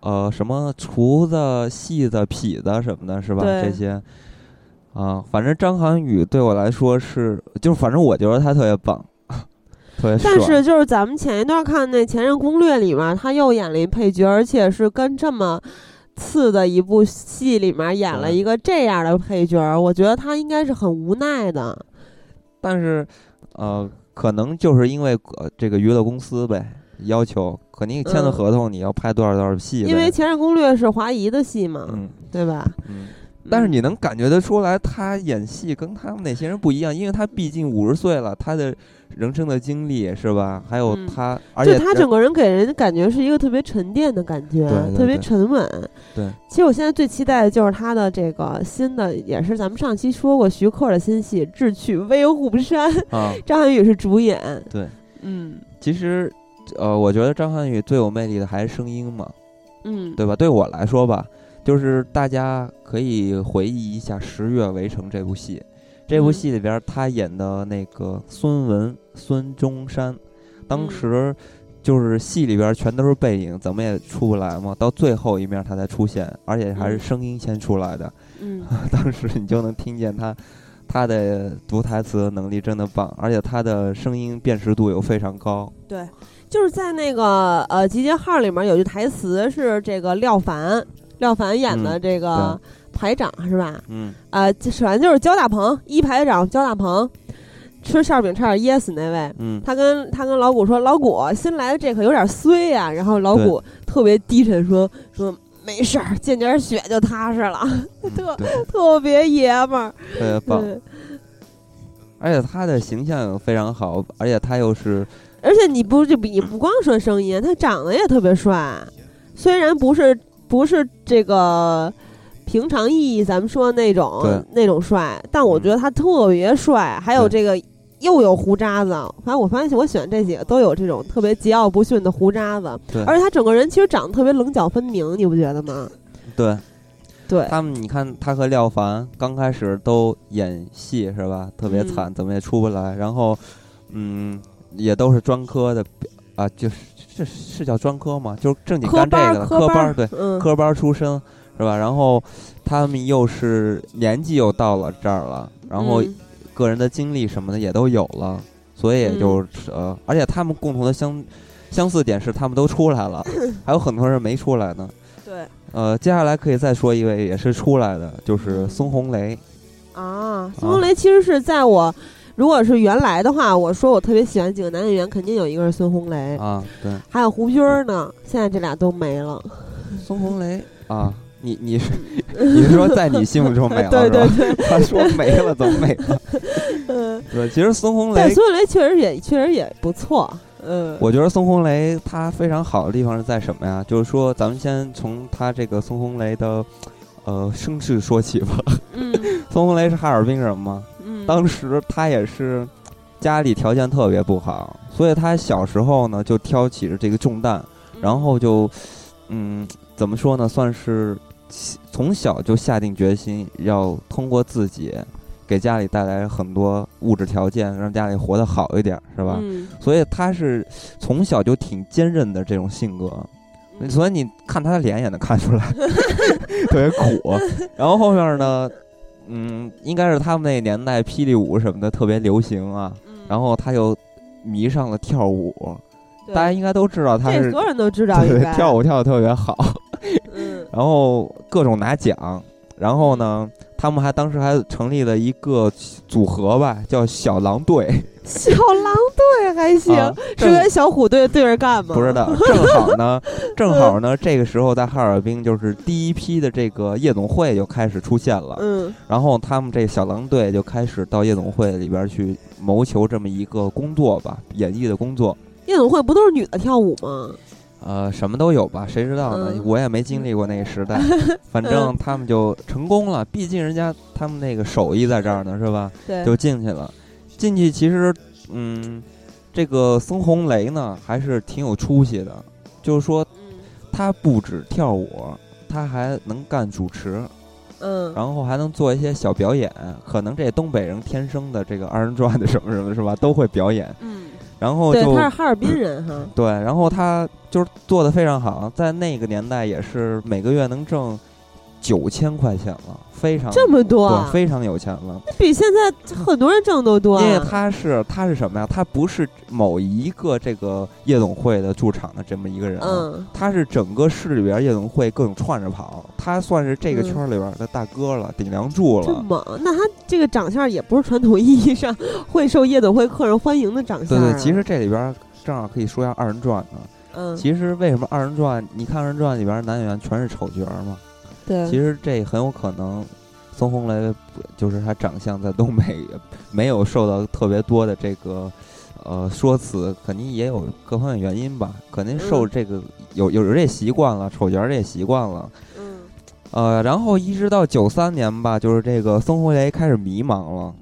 呃，什么厨子、戏子、痞子什么的，是吧？这些啊，反正张涵予对我来说是，就是反正我觉得他特别棒，特别。但是就是咱们前一段看那《前任攻略》里面，他又演了一配角，而且是跟这么次的一部戏里面演了一个这样的配角，我觉得他应该是很无奈的。但是，呃，可能就是因为这个娱乐公司呗。要求肯定签了合同，你要拍多少多少戏？因为《前任攻略》是华谊的戏嘛，嗯，对吧？嗯，但是你能感觉得出来，他演戏跟他们那些人不一样，因为他毕竟五十岁了，他的人生的经历是吧？还有他，而且他整个人给人的感觉是一个特别沉淀的感觉，特别沉稳。对，其实我现在最期待的就是他的这个新的，也是咱们上期说过徐克的新戏《智取威虎山》，张涵予是主演。对，嗯，其实。呃，我觉得张涵予最有魅力的还是声音嘛，嗯，对吧？对我来说吧，就是大家可以回忆一下《十月围城》这部戏，这部戏里边他演的那个孙文孙中山，当时就是戏里边全都是背影，怎么也出不来嘛。到最后一面他才出现，而且还是声音先出来的。嗯，当时你就能听见他。他的读台词能力真的棒，而且他的声音辨识度又非常高。对，就是在那个呃《集结号》里面有句台词是这个廖凡，廖凡演的这个排长是吧？嗯。呃，首先就是焦大鹏，一排长焦大鹏，吃馅饼差点噎死那位。嗯。他跟他跟老谷说：“老谷，新来的这可有点衰呀。”然后老谷特别低沉说：“说。”没事儿，见点血就踏实了，特特别爷们儿，特别棒。而且他的形象非常好，而且他又是，而且你不就你不光说声音，他长得也特别帅。虽然不是不是这个平常意义咱们说那种那种帅，但我觉得他特别帅。还有这个。又有胡渣子，反正我发现我喜欢这几个都有这种特别桀骜不驯的胡渣子，而且他整个人其实长得特别棱角分明，你不觉得吗？对，对他们，你看他和廖凡刚开始都演戏是吧？特别惨，怎么也出不来。然后，嗯，也都是专科的啊，就是这是叫专科吗？就是正经干这个的科班，对，科班出身是吧？然后他们又是年纪又到了这儿了，然后。个人的经历什么的也都有了，所以也就呃，而且他们共同的相相似点是他们都出来了，还有很多人没出来呢。对，呃，接下来可以再说一位也是出来的，就是孙红雷。啊，孙红雷其实是在我如果是原来的话，我说我特别喜欢几个男演员，肯定有一个是孙红雷啊，对，还有胡军呢，现在这俩都没了。孙红雷啊。你你是你是说在你心目中没了 是吧？他说没了怎么没了？嗯，对，其实孙红雷，孙红雷确实也确实也不错。嗯，我觉得孙红雷他非常好的地方是在什么呀？就是说，咱们先从他这个孙红雷的呃身世说起吧。嗯，孙红雷是哈尔滨人嘛？嗯，当时他也是家里条件特别不好，所以他小时候呢就挑起了这个重担，然后就嗯，怎么说呢？算是。从小就下定决心要通过自己给家里带来很多物质条件，让家里活得好一点，是吧？所以他是从小就挺坚韧的这种性格，所以你看他的脸也能看出来，特别苦。然后后面呢，嗯，应该是他们那年代霹雳舞什么的特别流行啊，然后他就迷上了跳舞，大家应该都知道他是，所有人都知道，跳舞跳的特别好。嗯，然后各种拿奖，然后呢，他们还当时还成立了一个组合吧，叫小狼队。小狼队还行，是跟小虎队对着干吗？不知道，正好呢，正好呢，这个时候在哈尔滨就是第一批的这个夜总会就开始出现了。嗯，然后他们这小狼队就开始到夜总会里边去谋求这么一个工作吧，演艺的工作。夜总会不都是女的跳舞吗？呃，什么都有吧，谁知道呢？我也没经历过那个时代，反正他们就成功了。毕竟人家他们那个手艺在这儿呢，是吧？对，就进去了。进去其实，嗯，这个孙红雷呢还是挺有出息的，就是说，他不止跳舞，他还能干主持，嗯，然后还能做一些小表演。可能这东北人天生的这个二人转的什么什么，是吧？都会表演，嗯。然后就他是哈尔滨人哈，对，然后他就是做的非常好，在那个年代也是每个月能挣九千块钱了。非常这么多，对，非常有钱了。那比现在很多人挣都多。因为他是他是什么呀？他不是某一个这个夜总会的驻场的这么一个人，嗯，他是整个市里边夜总会各种串着跑，他算是这个圈里边的大哥了，顶梁柱了。这么，那他这个长相也不是传统意义上 会受夜总会客人欢迎的长相。对对，其实这里边正好可以说一下二人转呢。嗯，其实为什么二人转？你看二人转里边男演员全是丑角嘛？对，其实这很有可能，孙红雷就是他长相在东北没有受到特别多的这个呃说辞，肯定也有各方面原因吧，肯定受这个有有这习惯了，丑角这习惯了。嗯，呃，然后一直到九三年吧，就是这个孙红雷开始迷茫了，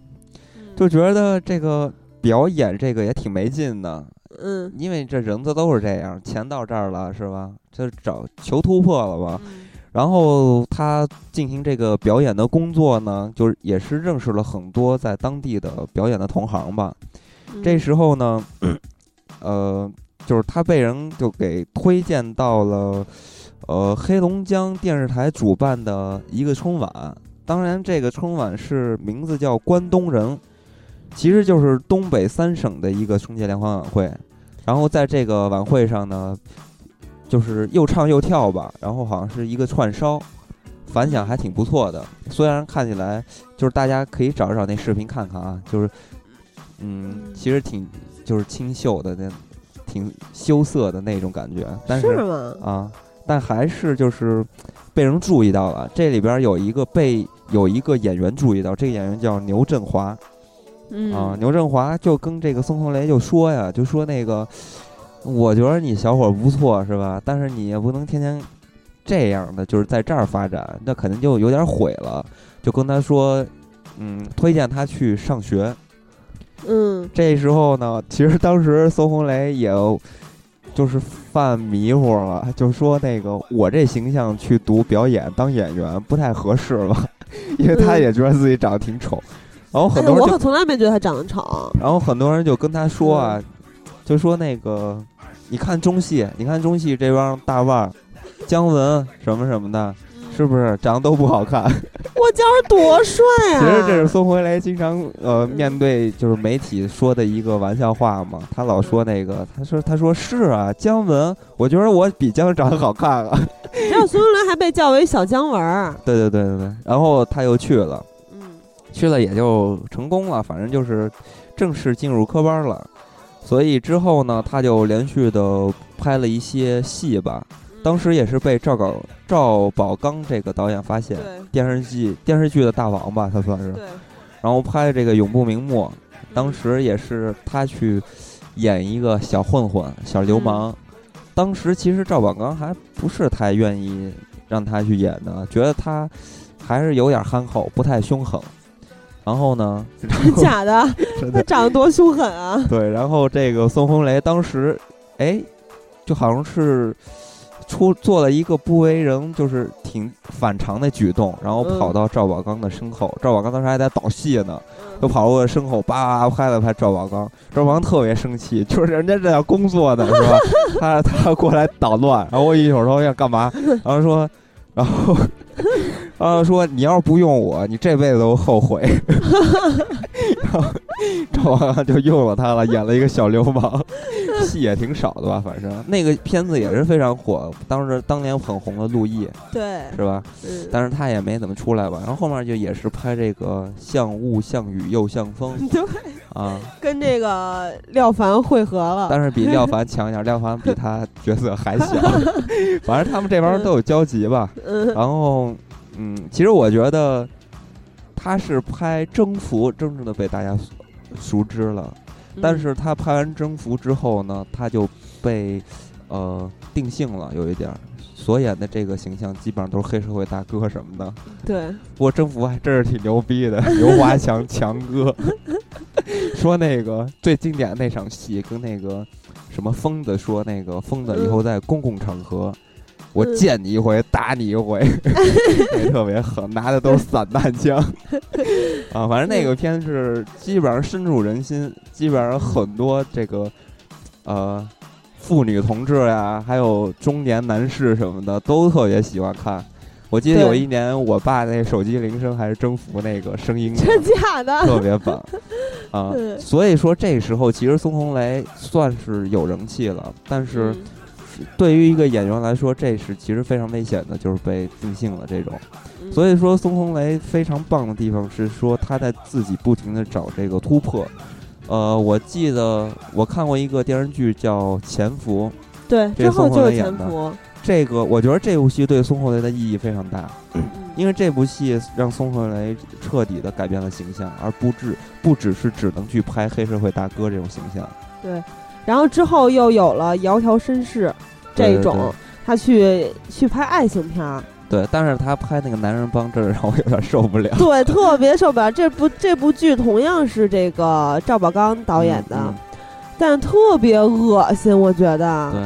就觉得这个表演这个也挺没劲的。嗯，因为这人子都是这样，钱到这儿了是吧？就找求突破了吧。然后他进行这个表演的工作呢，就是也是认识了很多在当地的表演的同行吧。这时候呢，呃，就是他被人就给推荐到了，呃，黑龙江电视台主办的一个春晚。当然，这个春晚是名字叫《关东人》，其实就是东北三省的一个春节联欢晚会。然后在这个晚会上呢。就是又唱又跳吧，然后好像是一个串烧，反响还挺不错的。虽然看起来就是大家可以找一找那视频看看啊，就是嗯，其实挺就是清秀的那，挺羞涩的那种感觉。但是啊，但还是就是被人注意到了。这里边有一个被有一个演员注意到，这个演员叫牛振华。啊，牛振华就跟这个孙红雷就说呀，就说那个。我觉得你小伙不错，是吧？但是你也不能天天这样的，就是在这儿发展，那肯定就有点毁了。就跟他说，嗯，推荐他去上学。嗯，这时候呢，其实当时孙红雷也就是犯迷糊了，就说那个我这形象去读表演当演员不太合适吧，因为他也觉得自己长得挺丑。然后很多人我可从来没觉得他长得丑。然后很多人就跟他说啊，就说那个。你看中戏，你看中戏这帮大腕儿，姜文什么什么的，是不是长得都不好看？我姜文多帅啊！其实这是孙红雷经常呃面对就是媒体说的一个玩笑话嘛。他老说那个，他说他说是啊，姜文，我觉得我比姜文长得好看啊。你知道孙红雷还被叫为小姜文？对对对对对。然后他又去了，嗯，去了也就成功了，反正就是正式进入科班了。所以之后呢，他就连续的拍了一些戏吧。当时也是被赵宝赵宝刚这个导演发现，电视剧电视剧的大王吧，他算是。然后拍这个《永不瞑目》，当时也是他去演一个小混混、小流氓。当时其实赵宝刚还不是太愿意让他去演的，觉得他还是有点憨厚，不太凶狠。然后呢？真 假的？他长得多凶狠啊！对，然后这个孙红雷当时，哎，就好像是出做了一个不为人就是挺反常的举动，然后跑到赵宝刚的身后。赵宝刚当时还在导戏呢，就跑过身后，叭拍了拍赵宝刚。赵宝刚特别生气，就是人家这要工作呢，是吧？他他过来捣乱，然后我一会儿说要干嘛？然后说，然后。然后说：“你要是不用我，你这辈子都后悔。”然后赵王刚就用了他了，演了一个小流氓，戏也挺少的吧？反正那个片子也是非常火，当时当年很红的《陆毅》，对，是吧？嗯。但是他也没怎么出来吧？然后后面就也是拍这个《像雾像雨又像风》，对，啊，跟这个廖凡汇合了。但是比廖凡强一点，廖凡比他角色还小。反正他们这帮人都有交集吧？嗯。然后。嗯，其实我觉得他是拍《征服》真正的被大家熟知了，但是他拍完《征服》之后呢，他就被呃定性了，有一点所演的这个形象基本上都是黑社会大哥什么的。对，不过《征服》还真是挺牛逼的，刘华强强哥 说那个最经典的那场戏，跟那个什么疯子说，那个疯子以后在公共场合。我见你一回，打你一回，特别狠，拿的都是散弹枪 啊！反正那个片是基本上深入人心，基本上很多这个呃妇女同志呀，还有中年男士什么的都特别喜欢看。我记得有一年，我爸那手机铃声还是征服那个声音，真假的，特别棒啊！所以说这时候其实孙红雷算是有人气了，但是。对于一个演员来说，这是其实非常危险的，就是被定性了这种。所以说，孙红雷非常棒的地方是说他在自己不停的找这个突破。呃，我记得我看过一个电视剧叫《潜伏》，对，这后就是《潜伏》。这个我觉得这部戏对孙红雷的意义非常大，因为这部戏让孙红雷彻底的改变了形象，而不只不只是只能去拍黑社会大哥这种形象。对。然后之后又有了《窈窕绅士》这种，他去去拍爱情片儿。对，但是他拍那个男人帮，这 让我有点受不了。对，特别受不了。这部这部剧同样是这个赵宝刚导演的，但特别恶心，我觉得。对。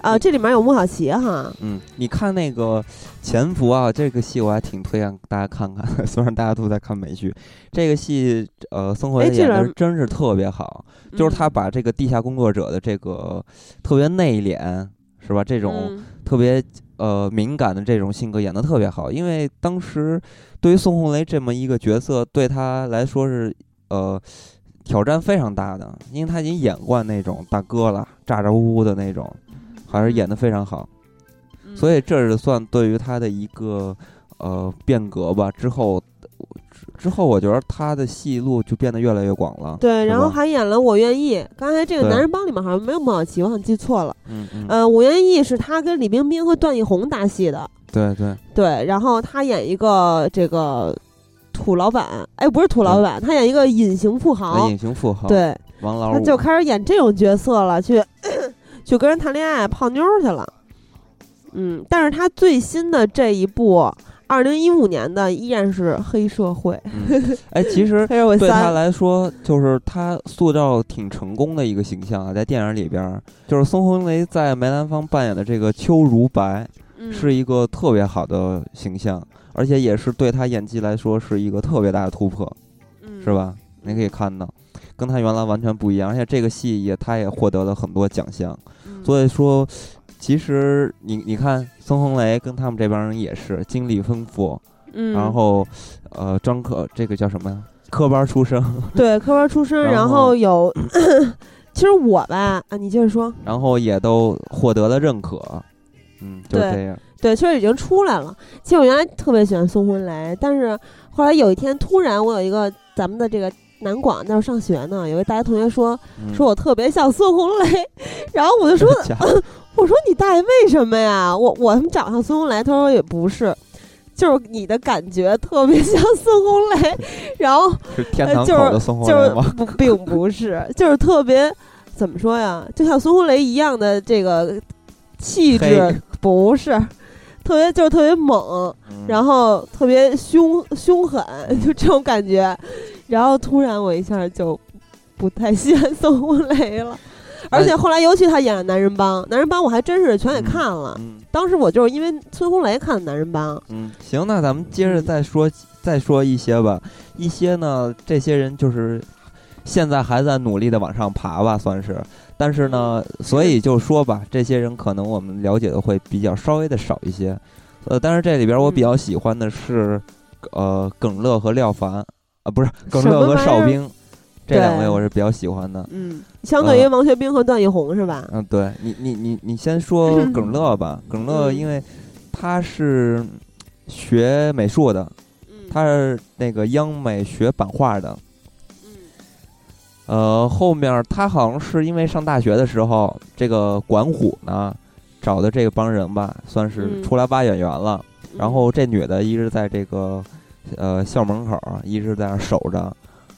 啊，这里面有莫小琪哈。嗯，你看那个《潜伏》啊，这个戏我还挺推荐大家看看。虽然大家都在看美剧，这个戏呃，宋慧演的真是特别好，就是他把这个地下工作者的这个特别内敛，是吧？这种特别呃敏感的这种性格演得特别好。因为当时对于宋红雷这么一个角色，对他来说是呃。挑战非常大的，因为他已经演惯那种大哥了，咋咋呼呼的那种，还是演的非常好，所以这是算对于他的一个呃变革吧。之后之后，我觉得他的戏路就变得越来越广了。对，然后还演了《我愿意》。刚才这个《男人帮》里面好像没有孟小琪，我好像记错了。嗯嗯。呃，《我愿意》是他跟李冰冰和段奕宏搭戏的。对对对，然后他演一个这个。土老板，哎，不是土老板，他演一个隐形富豪。隐形富豪，对，王老五，他就开始演这种角色了，去去跟人谈恋爱、泡妞去了。嗯，但是他最新的这一部，二零一五年的依然是黑社会。哎，其实 对他来说，就是他塑造挺成功的一个形象啊，在电影里边，就是孙红雷在梅兰芳扮演的这个邱如白，是一个特别好的形象。而且也是对他演技来说是一个特别大的突破，是吧？你可以看到，跟他原来完全不一样。而且这个戏也，他也获得了很多奖项。所以说，其实你你看，孙红雷跟他们这帮人也是经历丰富。嗯。然后，呃，张可这个叫什么呀？科班出身。对，科班出身。然后有，其实我吧，啊，你接着说。然后也都获得了认可。嗯，就这样。对，其实已经出来了。其实我原来特别喜欢孙红雷，但是后来有一天突然，我有一个咱们的这个南广那时候上学呢，有个大学同学说说我特别像孙红雷，然后我就说 我说你大爷为什么呀？我我他妈长像孙红雷？他说也不是，就是你的感觉特别像孙红雷，然后是天堂口的孙红雷吗？不，并不是，就是特别怎么说呀？就像孙红雷一样的这个气质，不是。特别就是特别猛，然后特别凶凶狠，就这种感觉。然后突然我一下就不太喜欢宋红雷了，而且后来尤其他演了《男人帮》，《男人帮》我还真是全给看了。当时我就是因为孙红雷看的《男人帮》。嗯，行，那咱们接着再说再说一些吧。一些呢，这些人就是现在还在努力的往上爬吧，算是。但是呢，所以就说吧，这些人可能我们了解的会比较稍微的少一些，呃，但是这里边我比较喜欢的是，呃，耿乐和廖凡，啊，不是耿乐和邵兵，这两位我是比较喜欢的。嗯，相对于王学兵和段奕宏是吧？嗯，对你，你，你，你先说耿乐吧。耿乐，因为他是学美术的，他是那个央美学版画的。呃，后面他好像是因为上大学的时候，这个管虎呢找的这帮人吧，算是出来挖演员了。然后这女的一直在这个呃校门口一直在那守着，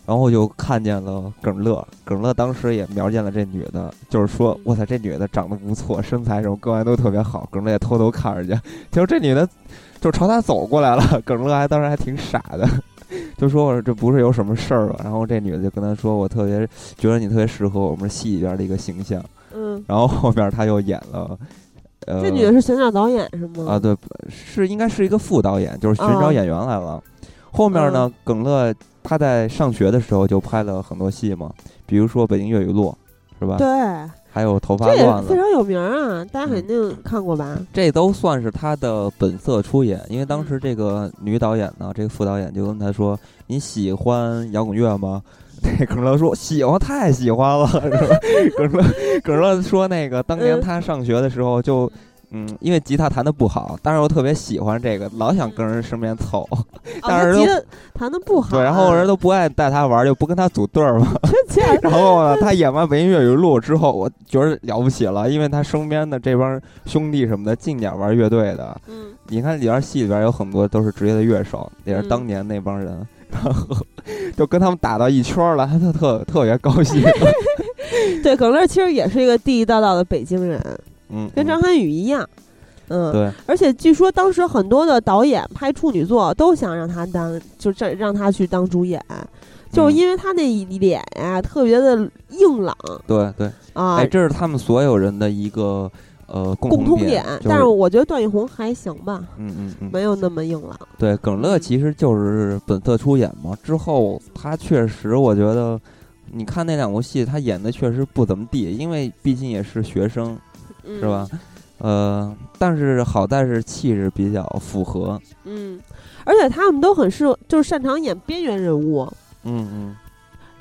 然后就看见了耿乐。耿乐当时也瞄见了这女的，就是说：“我操，这女的长得不错，身材什么各方面都特别好。”耿乐也偷偷看着去，结果这女的就朝他走过来了。耿乐还当时还挺傻的。就说这不是有什么事儿吧？然后这女的就跟他说：“我特别觉得你特别适合我们戏里边的一个形象。”嗯，然后后面他又演了，呃，这女的是选角导演是吗？啊，对，是应该是一个副导演，就是寻找演员来了。后面呢，耿乐他在上学的时候就拍了很多戏嘛，比如说《北京粤语录》，是吧？对。还有头发乱了，非常有名啊，大家肯定看过吧？这都算是他的本色出演，因为当时这个女导演呢，这个副导演就跟他说：“你喜欢摇滚乐吗？”那耿乐说：“喜欢，太喜欢了。”耿乐耿乐说：“那个当年他上学的时候就。”嗯，因为吉他弹的不好，但是我特别喜欢这个，老想跟人身边凑。但是吉他弹的不好，对，然后人都不爱带他玩，就不跟他组队儿嘛。然后呢，他演完《文音乐语录》之后，我觉得了不起了，因为他身边的这帮兄弟什么的，近点玩乐队的。嗯，你看里边戏里边有很多都是职业的乐手，也是当年那帮人，然后就跟他们打到一圈了，他特特特别高兴。对，耿乐其实也是一个地地道道的北京人。嗯，跟张涵予一样，嗯，对。而且据说当时很多的导演拍处女作都想让他当，就这让他去当主演，就是因为他那脸呀特别的硬朗。对对啊，哎，这是他们所有人的一个呃共通点，但是我觉得段奕宏还行吧，嗯嗯嗯，没有那么硬朗。对，耿乐其实就是本色出演嘛。之后他确实，我觉得你看那两部戏，他演的确实不怎么地，因为毕竟也是学生，是吧？呃，但是好在是气质比较符合。嗯，而且他们都很适，就是擅长演边缘人物。嗯嗯。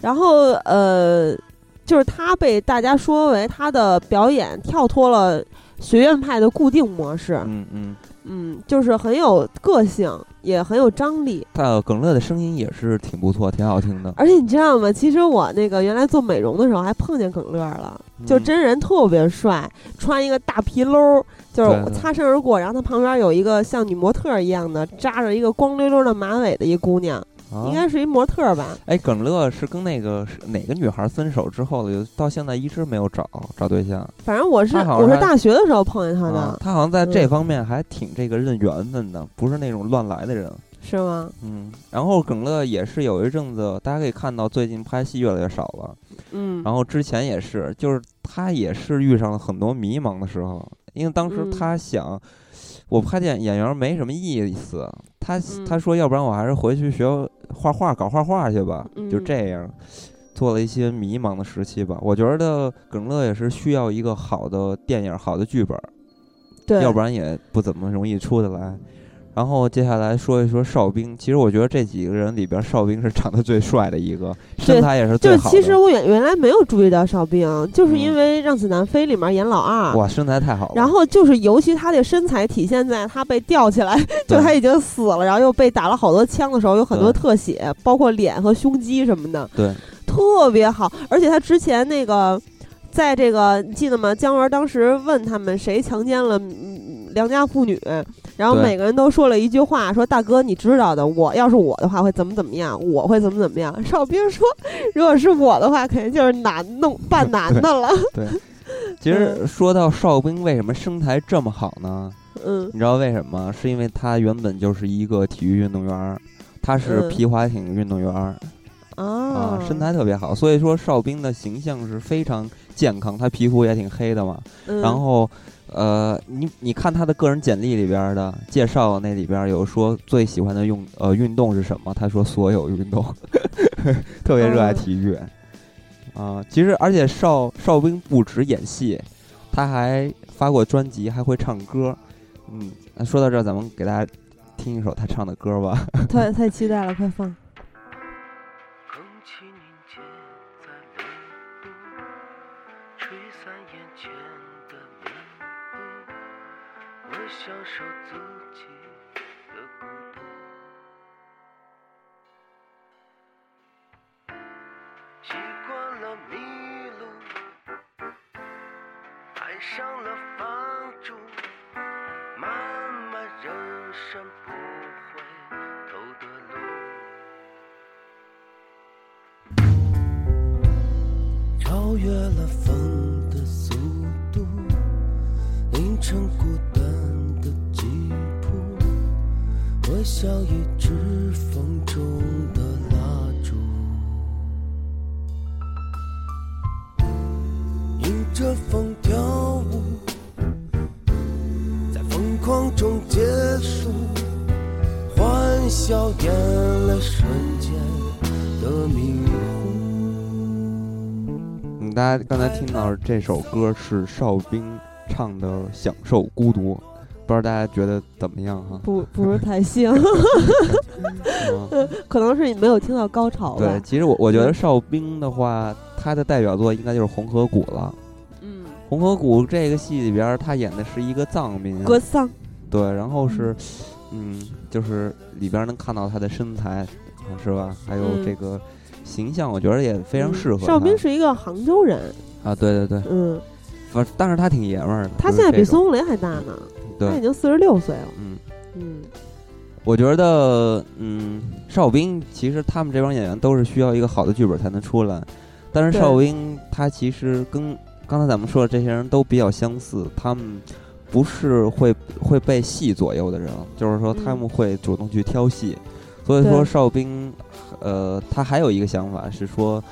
然后呃。就是他被大家说为他的表演跳脱了学院派的固定模式，嗯嗯嗯，就是很有个性，也很有张力。他耿乐的声音也是挺不错，挺好听的。而且你知道吗？其实我那个原来做美容的时候还碰见耿乐了，就真人特别帅，穿一个大皮褛，就是擦身而过，然后他旁边有一个像女模特一样的扎着一个光溜溜的马尾的一姑娘。应该是一模特吧？哎，耿乐是跟那个哪个女孩分手之后了，到现在一直没有找找对象。反正我是我是大学的时候碰见他的。他好像在这方面还挺这个认缘分的，不是那种乱来的人。是吗？嗯。然后耿乐也是有一阵子，大家可以看到最近拍戏越来越少了。嗯。然后之前也是，就是他也是遇上了很多迷茫的时候，因为当时他想。我拍电演员没什么意思，他他说要不然我还是回去学画画搞画画去吧，就这样，做了一些迷茫的时期吧。我觉得耿乐也是需要一个好的电影、好的剧本，对，要不然也不怎么容易出得来。然后接下来说一说哨兵，其实我觉得这几个人里边，哨兵是长得最帅的一个，身材也是最好的。就其实我原原来没有注意到哨兵，就是因为《让子弹飞》里面演老二，哇，身材太好了。然后就是尤其他的身材体现在他被吊起来，就他已经死了，然后又被打了好多枪的时候，有很多特写，包括脸和胸肌什么的，对，特别好。而且他之前那个，在这个你记得吗？姜文当时问他们谁强奸了良家妇女。然后每个人都说了一句话，说：“大哥，你知道的，我要是我的话会怎么怎么样，我会怎么怎么样。”邵兵说：“如果是我的话，肯定就是男弄扮男的了。”对，其实说到邵兵为什么身材这么好呢？嗯，你知道为什么？是因为他原本就是一个体育运动员，他是皮划艇运动员，啊，身材特别好，所以说哨兵的形象是非常健康，他皮肤也挺黑的嘛，然后。呃，你你看他的个人简历里边的介绍，那里边有说最喜欢的用呃运动是什么？他说所有运动，特别热爱体育。啊，其实而且邵邵兵不止演戏，他还发过专辑，还会唱歌。嗯，那说到这儿，咱们给大家听一首他唱的歌吧。太太期待了，快放。这首歌是邵兵唱的《享受孤独》，不知道大家觉得怎么样哈？不，不是太像 可能是你没有听到高潮吧。对，其实我我觉得邵兵的话，他的代表作应该就是《红河谷》了。嗯，《红河谷》这个戏里边，他演的是一个藏民，格桑。对，然后是，嗯，就是里边能看到他的身材，是吧？还有这个。形象我觉得也非常适合。邵兵是一个杭州人啊，对对对，嗯，反但是他挺爷们儿的。他现在比孙红雷还大呢，他已经四十六岁了。嗯。嗯，我觉得，嗯，邵兵其实他们这帮演员都是需要一个好的剧本才能出来，但是邵兵他其实跟刚才咱们说的这些人都比较相似，他们不是会会被戏左右的人，就是说他们会主动去挑戏。所以说邵兵，呃，他还有一个想法是说，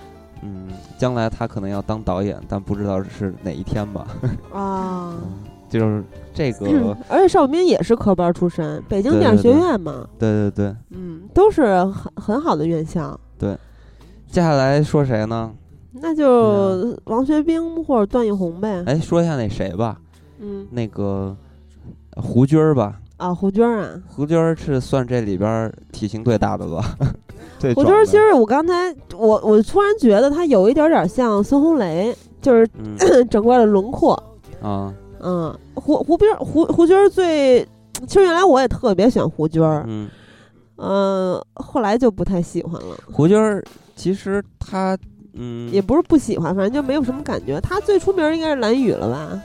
嗯，将来他可能要当导演，但不知道是哪一天吧。啊，就是这个，而且邵兵也是科班出身，北京电影学院嘛，对对对，嗯，都是很很好的院校。对，接下来说谁呢？那就王学兵或者段奕宏呗。哎，说一下那谁吧，嗯，那个胡军儿吧。啊，胡军儿啊，胡军儿是算这里边体型最大的了。胡军儿其实我刚才我我突然觉得他有一点点像孙红雷，就是 整个的轮廓啊。嗯，胡胡兵胡胡军最，其实原来我也特别喜欢胡军儿，嗯，呃，后来就不太喜欢了。胡军其实他嗯也不是不喜欢，反正就没有什么感觉。他最出名应该是蓝宇了吧？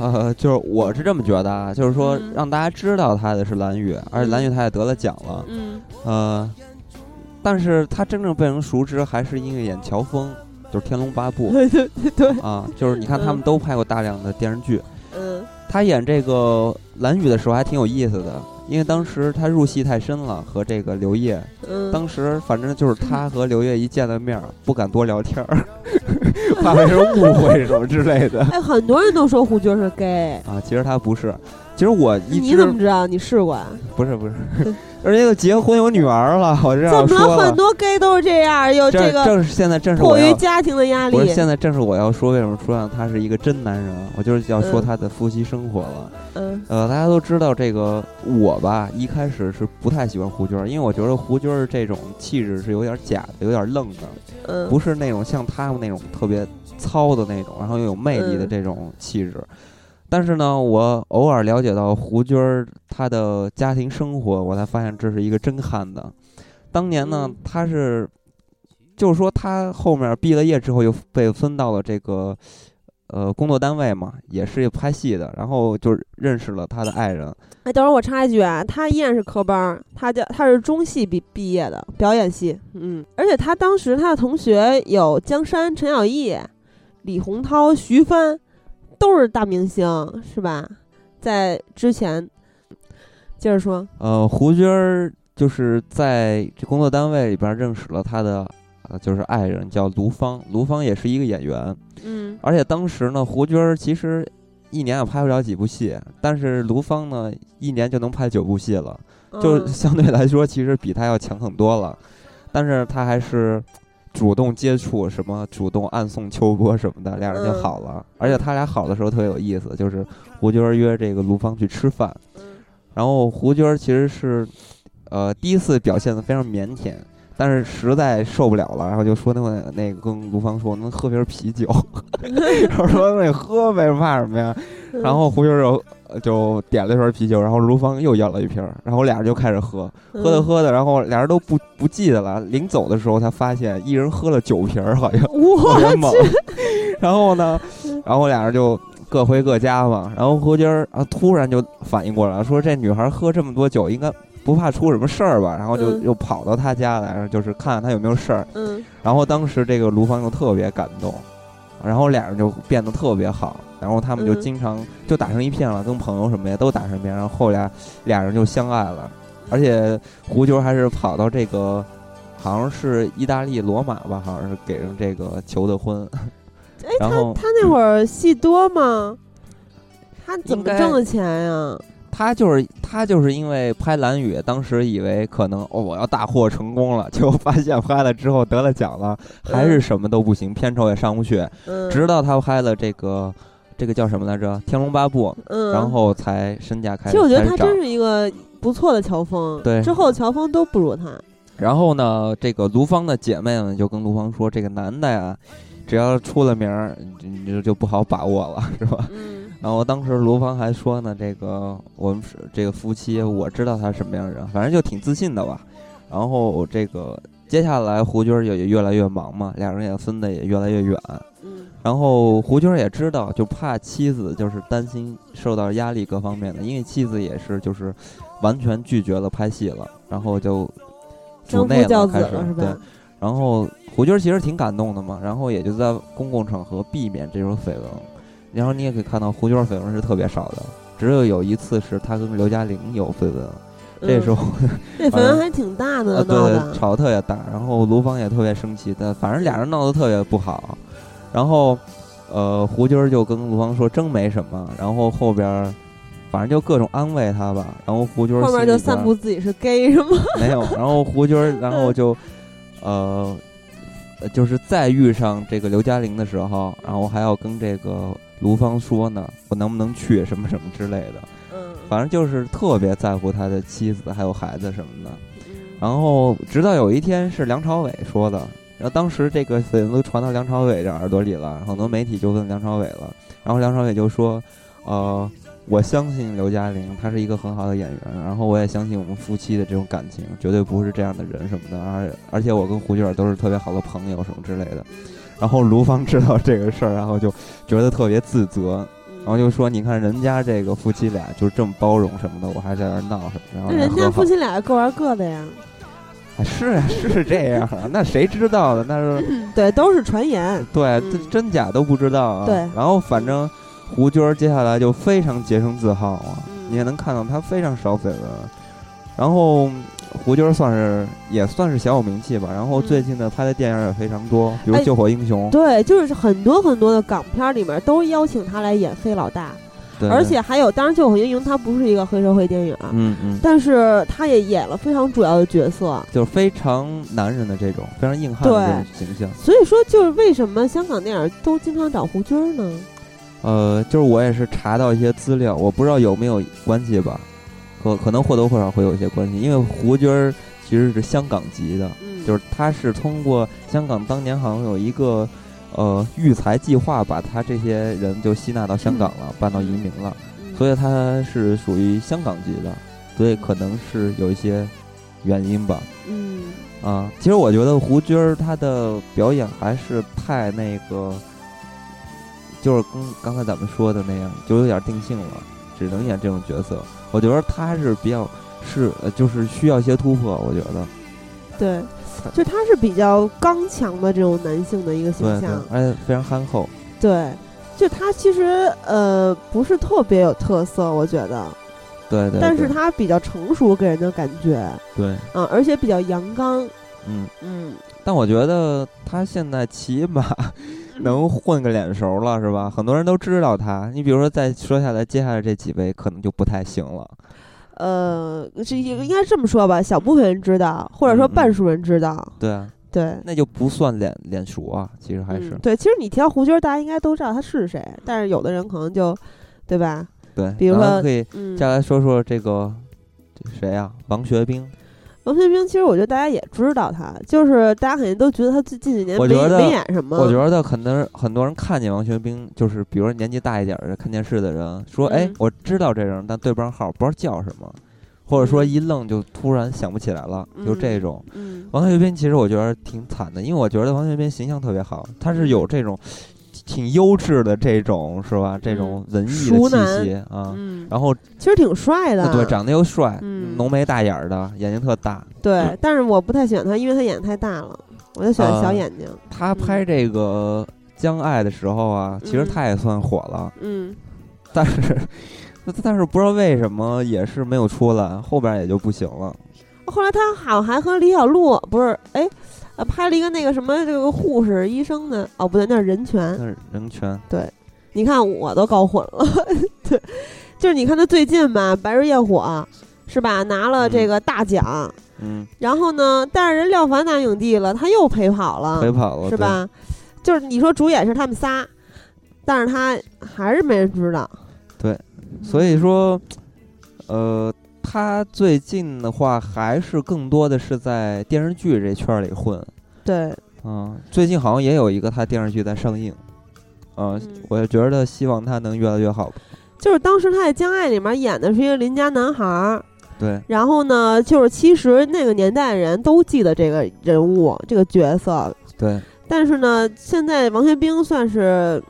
呃，就是我是这么觉得啊，就是说让大家知道他的是蓝宇，而且蓝宇他也得了奖了，嗯，呃。但是他真正被人熟知还是因为演乔峰，就是《天龙八部》。对对对啊，就是你看他们都拍过大量的电视剧。嗯。他演这个蓝宇的时候还挺有意思的，因为当时他入戏太深了，和这个刘烨。嗯。当时反正就是他和刘烨一见了面，不敢多聊天儿，怕被人误会什么之类的。哎，很多人都说胡军是 gay 啊，其实他不是。其实我一你怎么知道？你试过？不是不是。人家都结婚有女儿了，我这样说怎么很多 gay 都是这样？有这个正是现在正是迫于家庭的压力。不是现在正是我要说为什么说让他是一个真男人？我就是要说他的夫妻生活了。嗯。呃，大家都知道这个我吧，一开始是不太喜欢胡军，因为我觉得胡军这种气质是有点假的，有点愣的。嗯。不是那种像他们那种特别糙的那种，然后又有魅力的这种气质。但是呢，我偶尔了解到胡军儿他的家庭生活，我才发现这是一个真汉子。当年呢，他是，就是说他后面毕了业之后又被分到了这个，呃，工作单位嘛，也是拍戏的，然后就认识了他的爱人。哎，等会儿我插一句啊，他依然是科班，他叫他是中戏毕毕业的表演系，嗯，而且他当时他的同学有江山、陈小艺、李洪涛、徐帆。都是大明星是吧？在之前，接着说，呃，胡军儿就是在这工作单位里边认识了他的，呃，就是爱人叫卢芳，卢芳也是一个演员，嗯，而且当时呢，胡军儿其实一年也拍不了几部戏，但是卢芳呢，一年就能拍九部戏了，就相对来说，其实比他要强很多了，但是他还是。主动接触什么，主动暗送秋波什么的，俩人就好了。而且他俩好的时候特别有意思，就是胡军约这个卢芳去吃饭，然后胡军其实是，呃，第一次表现的非常腼腆，但是实在受不了了，然后就说那个那个跟卢芳说能喝瓶啤酒，然后说那喝呗，怕什么呀？然后胡军就。就点了一瓶啤酒，然后卢芳又要了一瓶，然后俩人就开始喝，喝着喝着，然后俩人都不不记得了。临走的时候，他发现一人喝了九瓶，好像 特别猛。然后呢，然后俩人就各回各家嘛。然后胡军儿啊，突然就反应过来，说这女孩喝这么多酒，应该不怕出什么事儿吧？然后就又跑到他家来，就是看看他有没有事儿。嗯。然后当时这个卢芳就特别感动，然后俩人就变得特别好。然后他们就经常就打成一片了，跟朋友什么的都打成一片。然后后来俩人就相爱了，而且胡球还是跑到这个，好像是意大利罗马吧，好像是给人这个求的婚。哎，他他那会儿戏多吗？他怎么挣的钱呀？他就是他就是因为拍《蓝雨》，当时以为可能哦我要大获成功了，结果发现拍了之后得了奖了，还是什么都不行，片酬也上不去。直到他拍了这个。这个叫什么来着？《天龙八部》，嗯，然后才身价开。其实我觉得他真是一个不错的乔峰，对，之后乔峰都不如他。然后呢，这个卢芳的姐妹们就跟卢芳说：“这个男的呀，只要出了名儿，你就就不好把握了，是吧？”嗯。然后当时卢芳还说呢：“这个我们是这个夫妻，我知道他什么样的人，反正就挺自信的吧。”然后这个接下来胡军也也越来越忙嘛，俩人也分的也越来越远。然后胡军也知道，就怕妻子就是担心受到压力各方面的，因为妻子也是就是完全拒绝了拍戏了，然后就主内了开始对。然后胡军其实挺感动的嘛，然后也就在公共场合避免这种绯闻。然后你也可以看到胡军绯闻是特别少的，只有有一次是他跟刘嘉玲有绯闻，这时候 这绯闻还挺大的，对，吵得特别大。然后卢芳也特别生气，但反正俩人闹得特别不好。然后，呃，胡军儿就跟卢芳说真没什么，然后后边反正就各种安慰他吧，然后胡军儿后面就散布自己是 gay 是吗？没有，然后胡军儿然后就呃，就是再遇上这个刘嘉玲的时候，然后还要跟这个卢芳说呢，我能不能去什么什么之类的，嗯，反正就是特别在乎他的妻子还有孩子什么的，然后直到有一天是梁朝伟说的。然后当时这个绯闻都传到梁朝伟这耳朵里了，很多媒体就问梁朝伟了，然后梁朝伟就说：“呃，我相信刘嘉玲，她是一个很好的演员，然后我也相信我们夫妻的这种感情，绝对不是这样的人什么的，而而且我跟胡军都是特别好的朋友什么之类的。”然后卢芳知道这个事儿，然后就觉得特别自责，然后就说：“你看人家这个夫妻俩就是这么包容什么的，我还在这儿闹什么？”那人家夫妻俩各玩各的呀。是啊，是这样啊，那谁知道的？那是对，都是传言。对，真假都不知道啊。对。然后反正胡军接下来就非常洁身自好啊，你也能看到他非常少绯闻。然后胡军儿算是也算是小有名气吧。然后最近呢，拍的电影也非常多，比如《救火英雄》。对，就是很多很多的港片里面都邀请他来演黑老大。而且还有，当然《救火英雄》它不是一个黑社会电影，嗯嗯，但是他也演了非常主要的角色，就是非常男人的这种非常硬汉的这种形象。所以说，就是为什么香港电影都经常找胡军呢？呃，就是我也是查到一些资料，我不知道有没有关系吧，可可能或多或少会有一些关系，因为胡军儿其实是香港籍的，就是他是通过香港当年好像有一个。呃，育才计划把他这些人就吸纳到香港了，办到移民了，所以他是属于香港籍的，所以可能是有一些原因吧。嗯，啊，其实我觉得胡军儿他的表演还是太那个，就是跟刚才咱们说的那样，就有点定性了，只能演这种角色。我觉得他还是比较是，就是需要一些突破。我觉得，对。就他是比较刚强的这种男性的一个形象，而且非常憨厚。对，就他其实呃不是特别有特色，我觉得。对对。但是他比较成熟，给人的感觉。对。啊，而且比较阳刚。嗯嗯。但我觉得他现在起码 能混个脸熟了，是吧？很多人都知道他。你比如说，再说下来，接下来这几位可能就不太行了。呃，这应该这么说吧，小部分人知道，或者说半数人知道。对啊，对，那就不算脸脸熟啊，其实还是。对，其实你提到胡军，大家应该都知道他是谁，但是有的人可能就，对吧？对，比如说可以再来说说这个谁呀？王学兵。王学兵，其实我觉得大家也知道他，就是大家肯定都觉得他最近几年没没演什么。我觉得可能很多人看见王学兵，就是比如说年纪大一点的看电视的人，说：“哎，我知道这人，但对不上号，不知道叫什么，或者说一愣就突然想不起来了。”就这种。王学兵其实我觉得挺惨的，因为我觉得王学兵形象特别好，他是有这种。挺优质的这种是吧？这种文艺的气息啊，然后其实挺帅的，对，长得又帅，浓眉大眼的，眼睛特大。对，但是我不太喜欢他，因为他眼睛太大了，我就喜欢小眼睛。他拍这个《将爱》的时候啊，其实他也算火了，嗯，但是 但是不知道为什么也是没有出来，后边也就不行了。后来他好像还和李小璐不是哎。啊，拍了一个那个什么这个护士医生的哦，不对，那是人权。那是人权。对，你看我都搞混了。对，就是你看他最近吧，《白日焰火》是吧，拿了这个大奖。嗯。然后呢，但是人廖凡拿影帝了，他又陪跑了。陪跑了，是吧？就是你说主演是他们仨，但是他还是没人知道。对，所以说，呃。他最近的话，还是更多的是在电视剧这圈里混。对，嗯，最近好像也有一个他电视剧在上映。嗯，我也觉得希望他能越来越好。就是当时他在《将爱》里面演的是一个邻家男孩儿。对。然后呢，就是其实那个年代的人都记得这个人物、这个角色。对。但是呢，现在王学兵算是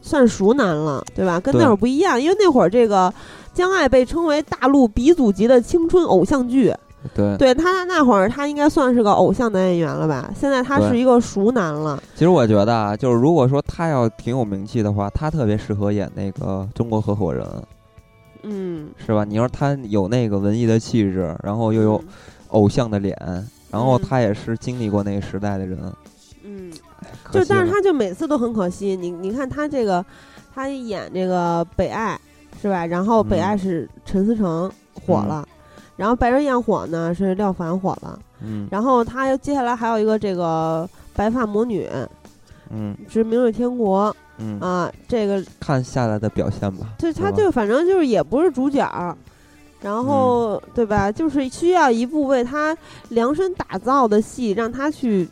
算熟男了，对吧？跟那会儿不一样，因为那会儿这个。将爱被称为大陆鼻祖级的青春偶像剧，对，对他那会儿他应该算是个偶像男演员了吧？现在他是一个熟男了。其实我觉得啊，就是如果说他要挺有名气的话，他特别适合演那个《中国合伙人》，嗯，是吧？你说他有那个文艺的气质，然后又有偶像的脸，然后他也是经历过那个时代的人，嗯，就但是他就每次都很可惜。你你看他这个，他演这个北爱是吧？然后北爱是陈思诚火了，然后白人焰火呢是廖凡火了，嗯，然后他接下来还有一个这个白发魔女，嗯，是明日天国，嗯啊，这个看下来的表现吧。对，他就反正就是也不是主角。然后，对吧？就是需要一部为他量身打造的戏，让他去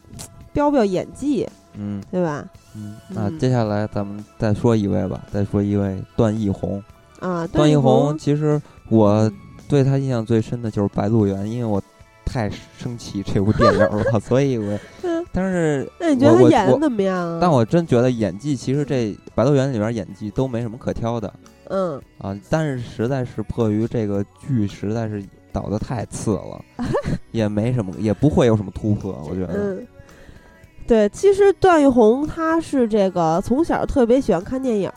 飙飙演技，嗯，对吧？嗯，那接下来咱们再说一位吧，再说一位段奕宏啊。段奕宏，其实我对他印象最深的就是《白鹿原》，因为我太生气这部电影了，所以我，但是那你觉得他演的怎么样？但我真觉得演技，其实这《白鹿原》里边演技都没什么可挑的。嗯啊，但是实在是迫于这个剧实在是导的太次了，也没什么，也不会有什么突破，我觉得。嗯，对，其实段奕宏他是这个从小特别喜欢看电影，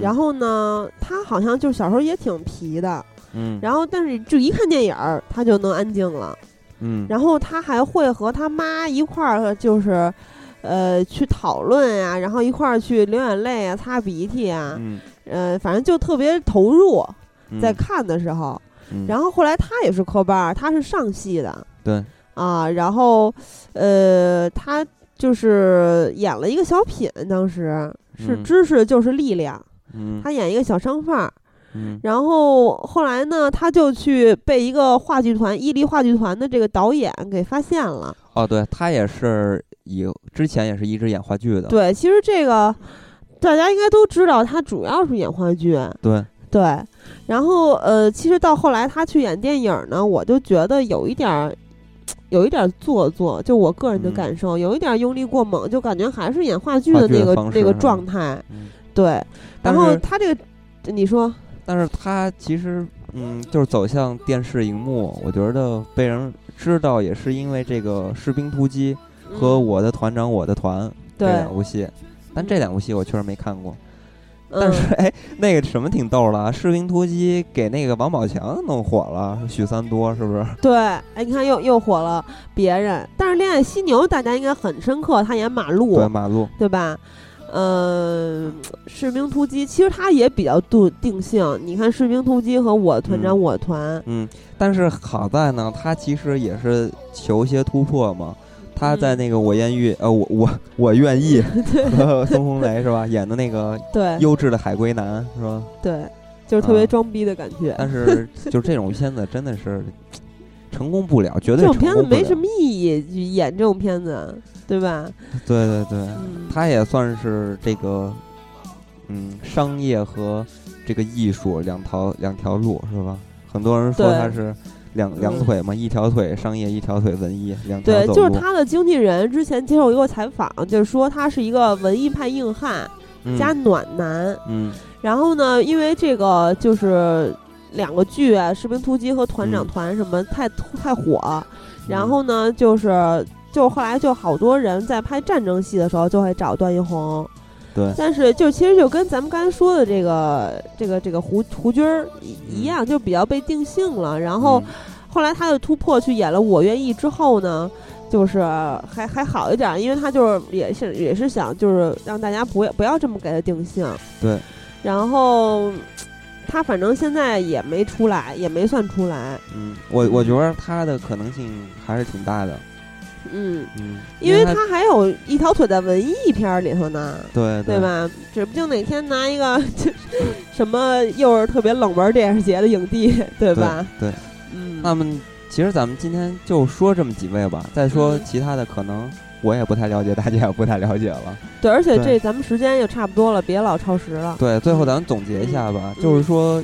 然后呢，他好像就小时候也挺皮的，嗯，然后但是就一看电影他就能安静了，嗯，然后他还会和他妈一块儿就是。呃，去讨论呀，然后一块儿去流眼泪啊，擦鼻涕啊，嗯，呃，反正就特别投入，在看的时候。然后后来他也是科班，他是上戏的，对，啊，然后，呃，他就是演了一个小品，当时是知识就是力量，嗯，他演一个小商贩，嗯，然后后来呢，他就去被一个话剧团伊犁话剧团的这个导演给发现了。哦，对他也是。以之前也是一直演话剧的，对，其实这个大家应该都知道，他主要是演话剧，对对。然后呃，其实到后来他去演电影呢，我就觉得有一点儿，有一点做作，就我个人的感受，有一点用力过猛，就感觉还是演话剧的那个那个状态，对。然后他这个，你说，但是他其实嗯，就是走向电视荧幕，我觉得被人知道也是因为这个《士兵突击》。和我的团长，我的团这两部戏，但这两部戏我确实没看过。但是哎，那个什么挺逗的，《士兵突击》给那个王宝强弄火了，许三多是不是？对，哎，你看又又火了别人。但是《恋爱犀牛》大家应该很深刻，他演马路，对马路，对吧？嗯，《士兵突击》其实他也比较定定性。你看《士兵突击》和我团长，我团，嗯，但是好在呢，他其实也是求一些突破嘛。他在那个我愿意，呃，我我我愿意 和孙红雷是吧？演的那个对优质的海归男是吧？对，就是特别装逼的感觉。但是 就这种片子真的是成功不了，绝对这种片子没什么意义，演这种片子，对吧？对对对，他也算是这个嗯，商业和这个艺术两条两条路是吧？很多人说他是。两两腿嘛，一条腿商业，一条腿文艺，两条对，就是他的经纪人之前接受一个采访，就是说他是一个文艺派硬汉加暖男。嗯，然后呢，因为这个就是两个剧啊，《士兵突击》和《团长团》什么太太火，然后呢，就是就后来就好多人在拍战争戏的时候就会找段奕宏。对，但是就其实就跟咱们刚才说的这个这个这个胡胡军儿一样，就比较被定性了。然后后来他的突破去演了《我愿意》之后呢，就是还还好一点，因为他就是也是也是想就是让大家不要不要这么给他定性。对，然后他反正现在也没出来，也没算出来。嗯，我我觉得他的可能性还是挺大的。嗯嗯，因为他还有一条腿在文艺片里头呢，对对吧？指不定哪天拿一个 什么又是特别冷门电视节的影帝，对吧？对，嗯。那么其实咱们今天就说这么几位吧，再说其他的可能我也不太了解，大家也不太了解了。对，而且这咱们时间也差不多了，别老超时了。对，最后咱们总结一下吧，就是说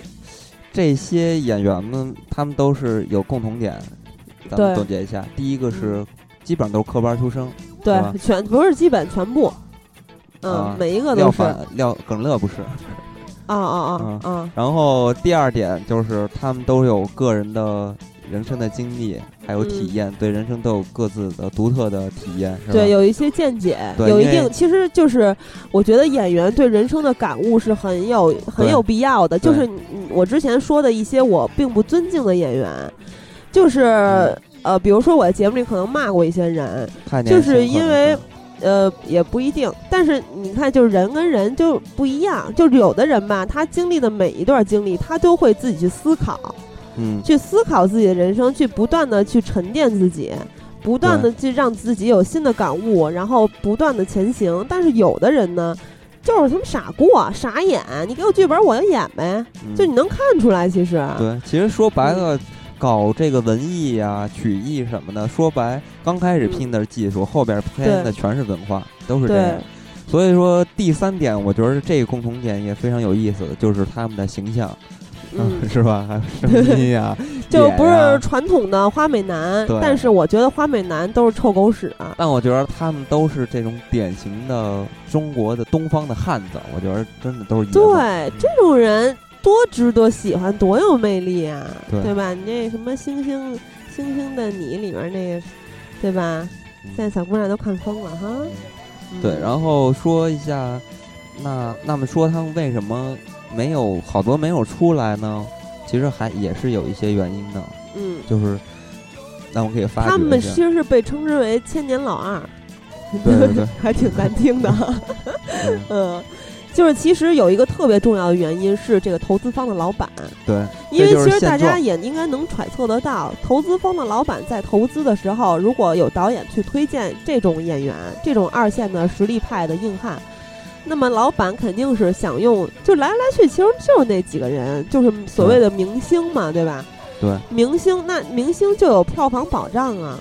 这些演员们他们都是有共同点，咱们总结一下，第一个是。基本上都是科班出身，对，全不是基本全部，嗯，每一个都是。廖耿乐不是，啊啊啊啊！然后第二点就是他们都有个人的人生的经历，还有体验，对人生都有各自的独特的体验，对，有一些见解，有一定，其实就是我觉得演员对人生的感悟是很有很有必要的。就是我之前说的一些我并不尊敬的演员，就是。呃，比如说我在节目里可能骂过一些人，就是因为，呃，也不一定。但是你看，就是人跟人就不一样，就是有的人吧，他经历的每一段经历，他都会自己去思考，嗯，去思考自己的人生，去不断的去沉淀自己，不断的去让自己有新的感悟，然后不断的前行。但是有的人呢，就是他们傻过、傻演，你给我剧本我就演呗，就你能看出来，其实。对，其实说白了。搞这个文艺呀、曲艺什么的，说白，刚开始拼的是技术，后边拼的全是文化，都是这样。所以说，第三点，我觉得这个共同点也非常有意思的，就是他们的形象，嗯，是吧？还有声音呀，就不是传统的花美男，但是我觉得花美男都是臭狗屎啊。但我觉得他们都是这种典型的中国的东方的汉子，我觉得真的都是对这种人。多值得喜欢，多有魅力啊，对吧？你那什么《星星星星的你》里面那个，对吧？现在小姑娘都看疯了哈。对，然后说一下，那那么说他们为什么没有好多没有出来呢？其实还也是有一些原因的。嗯，就是那我可以发他们其实是被称之为千年老二，对对对，还挺难听的。嗯。就是其实有一个特别重要的原因是这个投资方的老板，对，因为其实大家也应该能揣测得到，投资方的老板在投资的时候，如果有导演去推荐这种演员，这种二线的实力派的硬汉，那么老板肯定是想用，就来来去其实就是那几个人，就是所谓的明星嘛，对吧？对，明星那明星就有票房保障啊。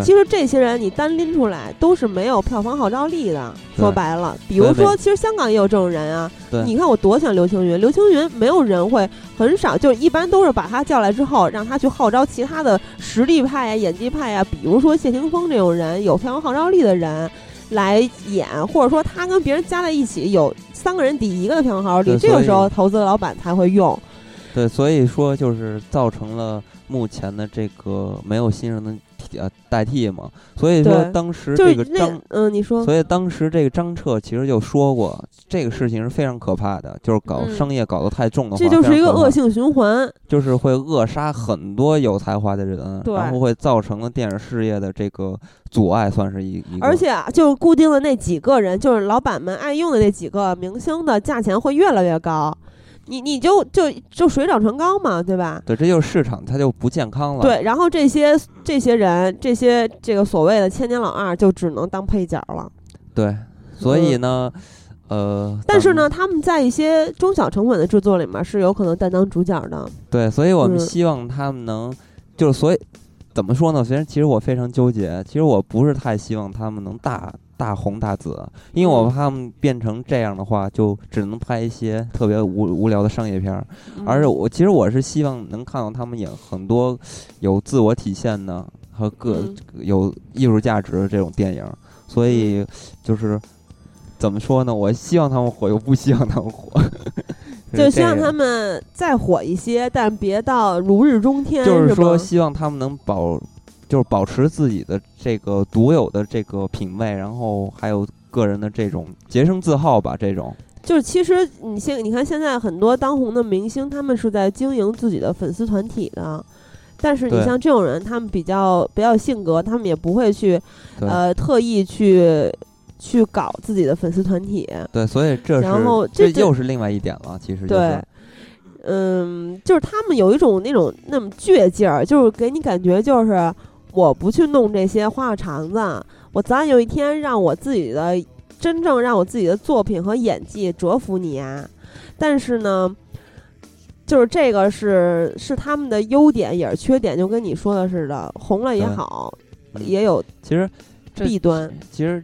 其实这些人你单拎出来都是没有票房号召力的。说白了，比如说，其实香港也有这种人啊。你看我多想刘青云，刘青云没有人会很少，就是一般都是把他叫来之后，让他去号召其他的实力派呀、演技派呀，比如说谢霆锋这种人有票房号召力的人来演，或者说他跟别人加在一起有三个人抵一个的票房号召力，这个时候投资的老板才会用。对，所以说就是造成了目前的这个没有新人的。呃，代替嘛，所以说当时这个张，嗯，你说，所以当时这个张彻其实就说过，这个事情是非常可怕的，就是搞商业搞得太重的话，这就是一个恶性循环，就是会扼杀很多有才华的人，然后会造成了电影事业的这个阻碍，算是一一个。而且啊，就固定的那几个人，就是老板们爱用的那几个明星的价钱会越来越高。你你就就就水涨船高嘛，对吧？对，这就是市场，它就不健康了。对，然后这些这些人，这些这个所谓的千年老二，就只能当配角了。对，所以呢，呃，但是呢，他们在一些中小成本的制作里面是有可能担当主角的。对，所以我们希望他们能，就是所以怎么说呢？虽然其实我非常纠结，其实我不是太希望他们能大。大红大紫，因为我怕他们变成这样的话，就只能拍一些特别无无聊的商业片儿。而且我其实我是希望能看到他们演很多有自我体现的和个有艺术价值的这种电影。所以就是怎么说呢？我希望他们火，又不希望他们火，就希望他们再火一些，但别到如日中天。就是说，希望他们能保。就是保持自己的这个独有的这个品味，然后还有个人的这种洁身自好吧。这种就是其实你现你看现在很多当红的明星，他们是在经营自己的粉丝团体的。但是你像这种人，他们比较比较性格，他们也不会去呃特意去去搞自己的粉丝团体。对，所以这然后这又是另外一点了。其实对，嗯，就是他们有一种那种那么倔劲儿，就是给你感觉就是。我不去弄这些花花肠子，我早晚有一天让我自己的真正让我自己的作品和演技折服你啊！但是呢，就是这个是是他们的优点也是缺点，就跟你说的似的，红了也好，也有其实弊端。其实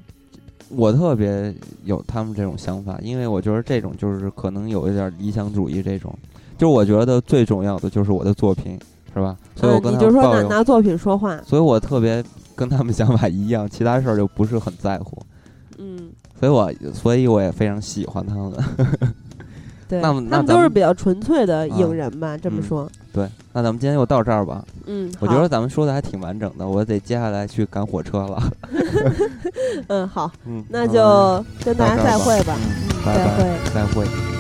我特别有他们这种想法，因为我觉得这种就是可能有一点理想主义，这种就是我觉得最重要的就是我的作品。是吧？所以我跟你就说拿拿作品说话，所以我特别跟他们 想法一样，其他事儿就不是很在乎。嗯，所以我所以我也非常喜欢他们。对，那么他们都是比较纯粹的影人吧？这么说。对，那咱们今天就到这儿吧。嗯，我觉得咱们说的还挺完整的，我得接下来去赶火车了。嗯，好，嗯，那就跟大家再会吧。嗯，再会，再会。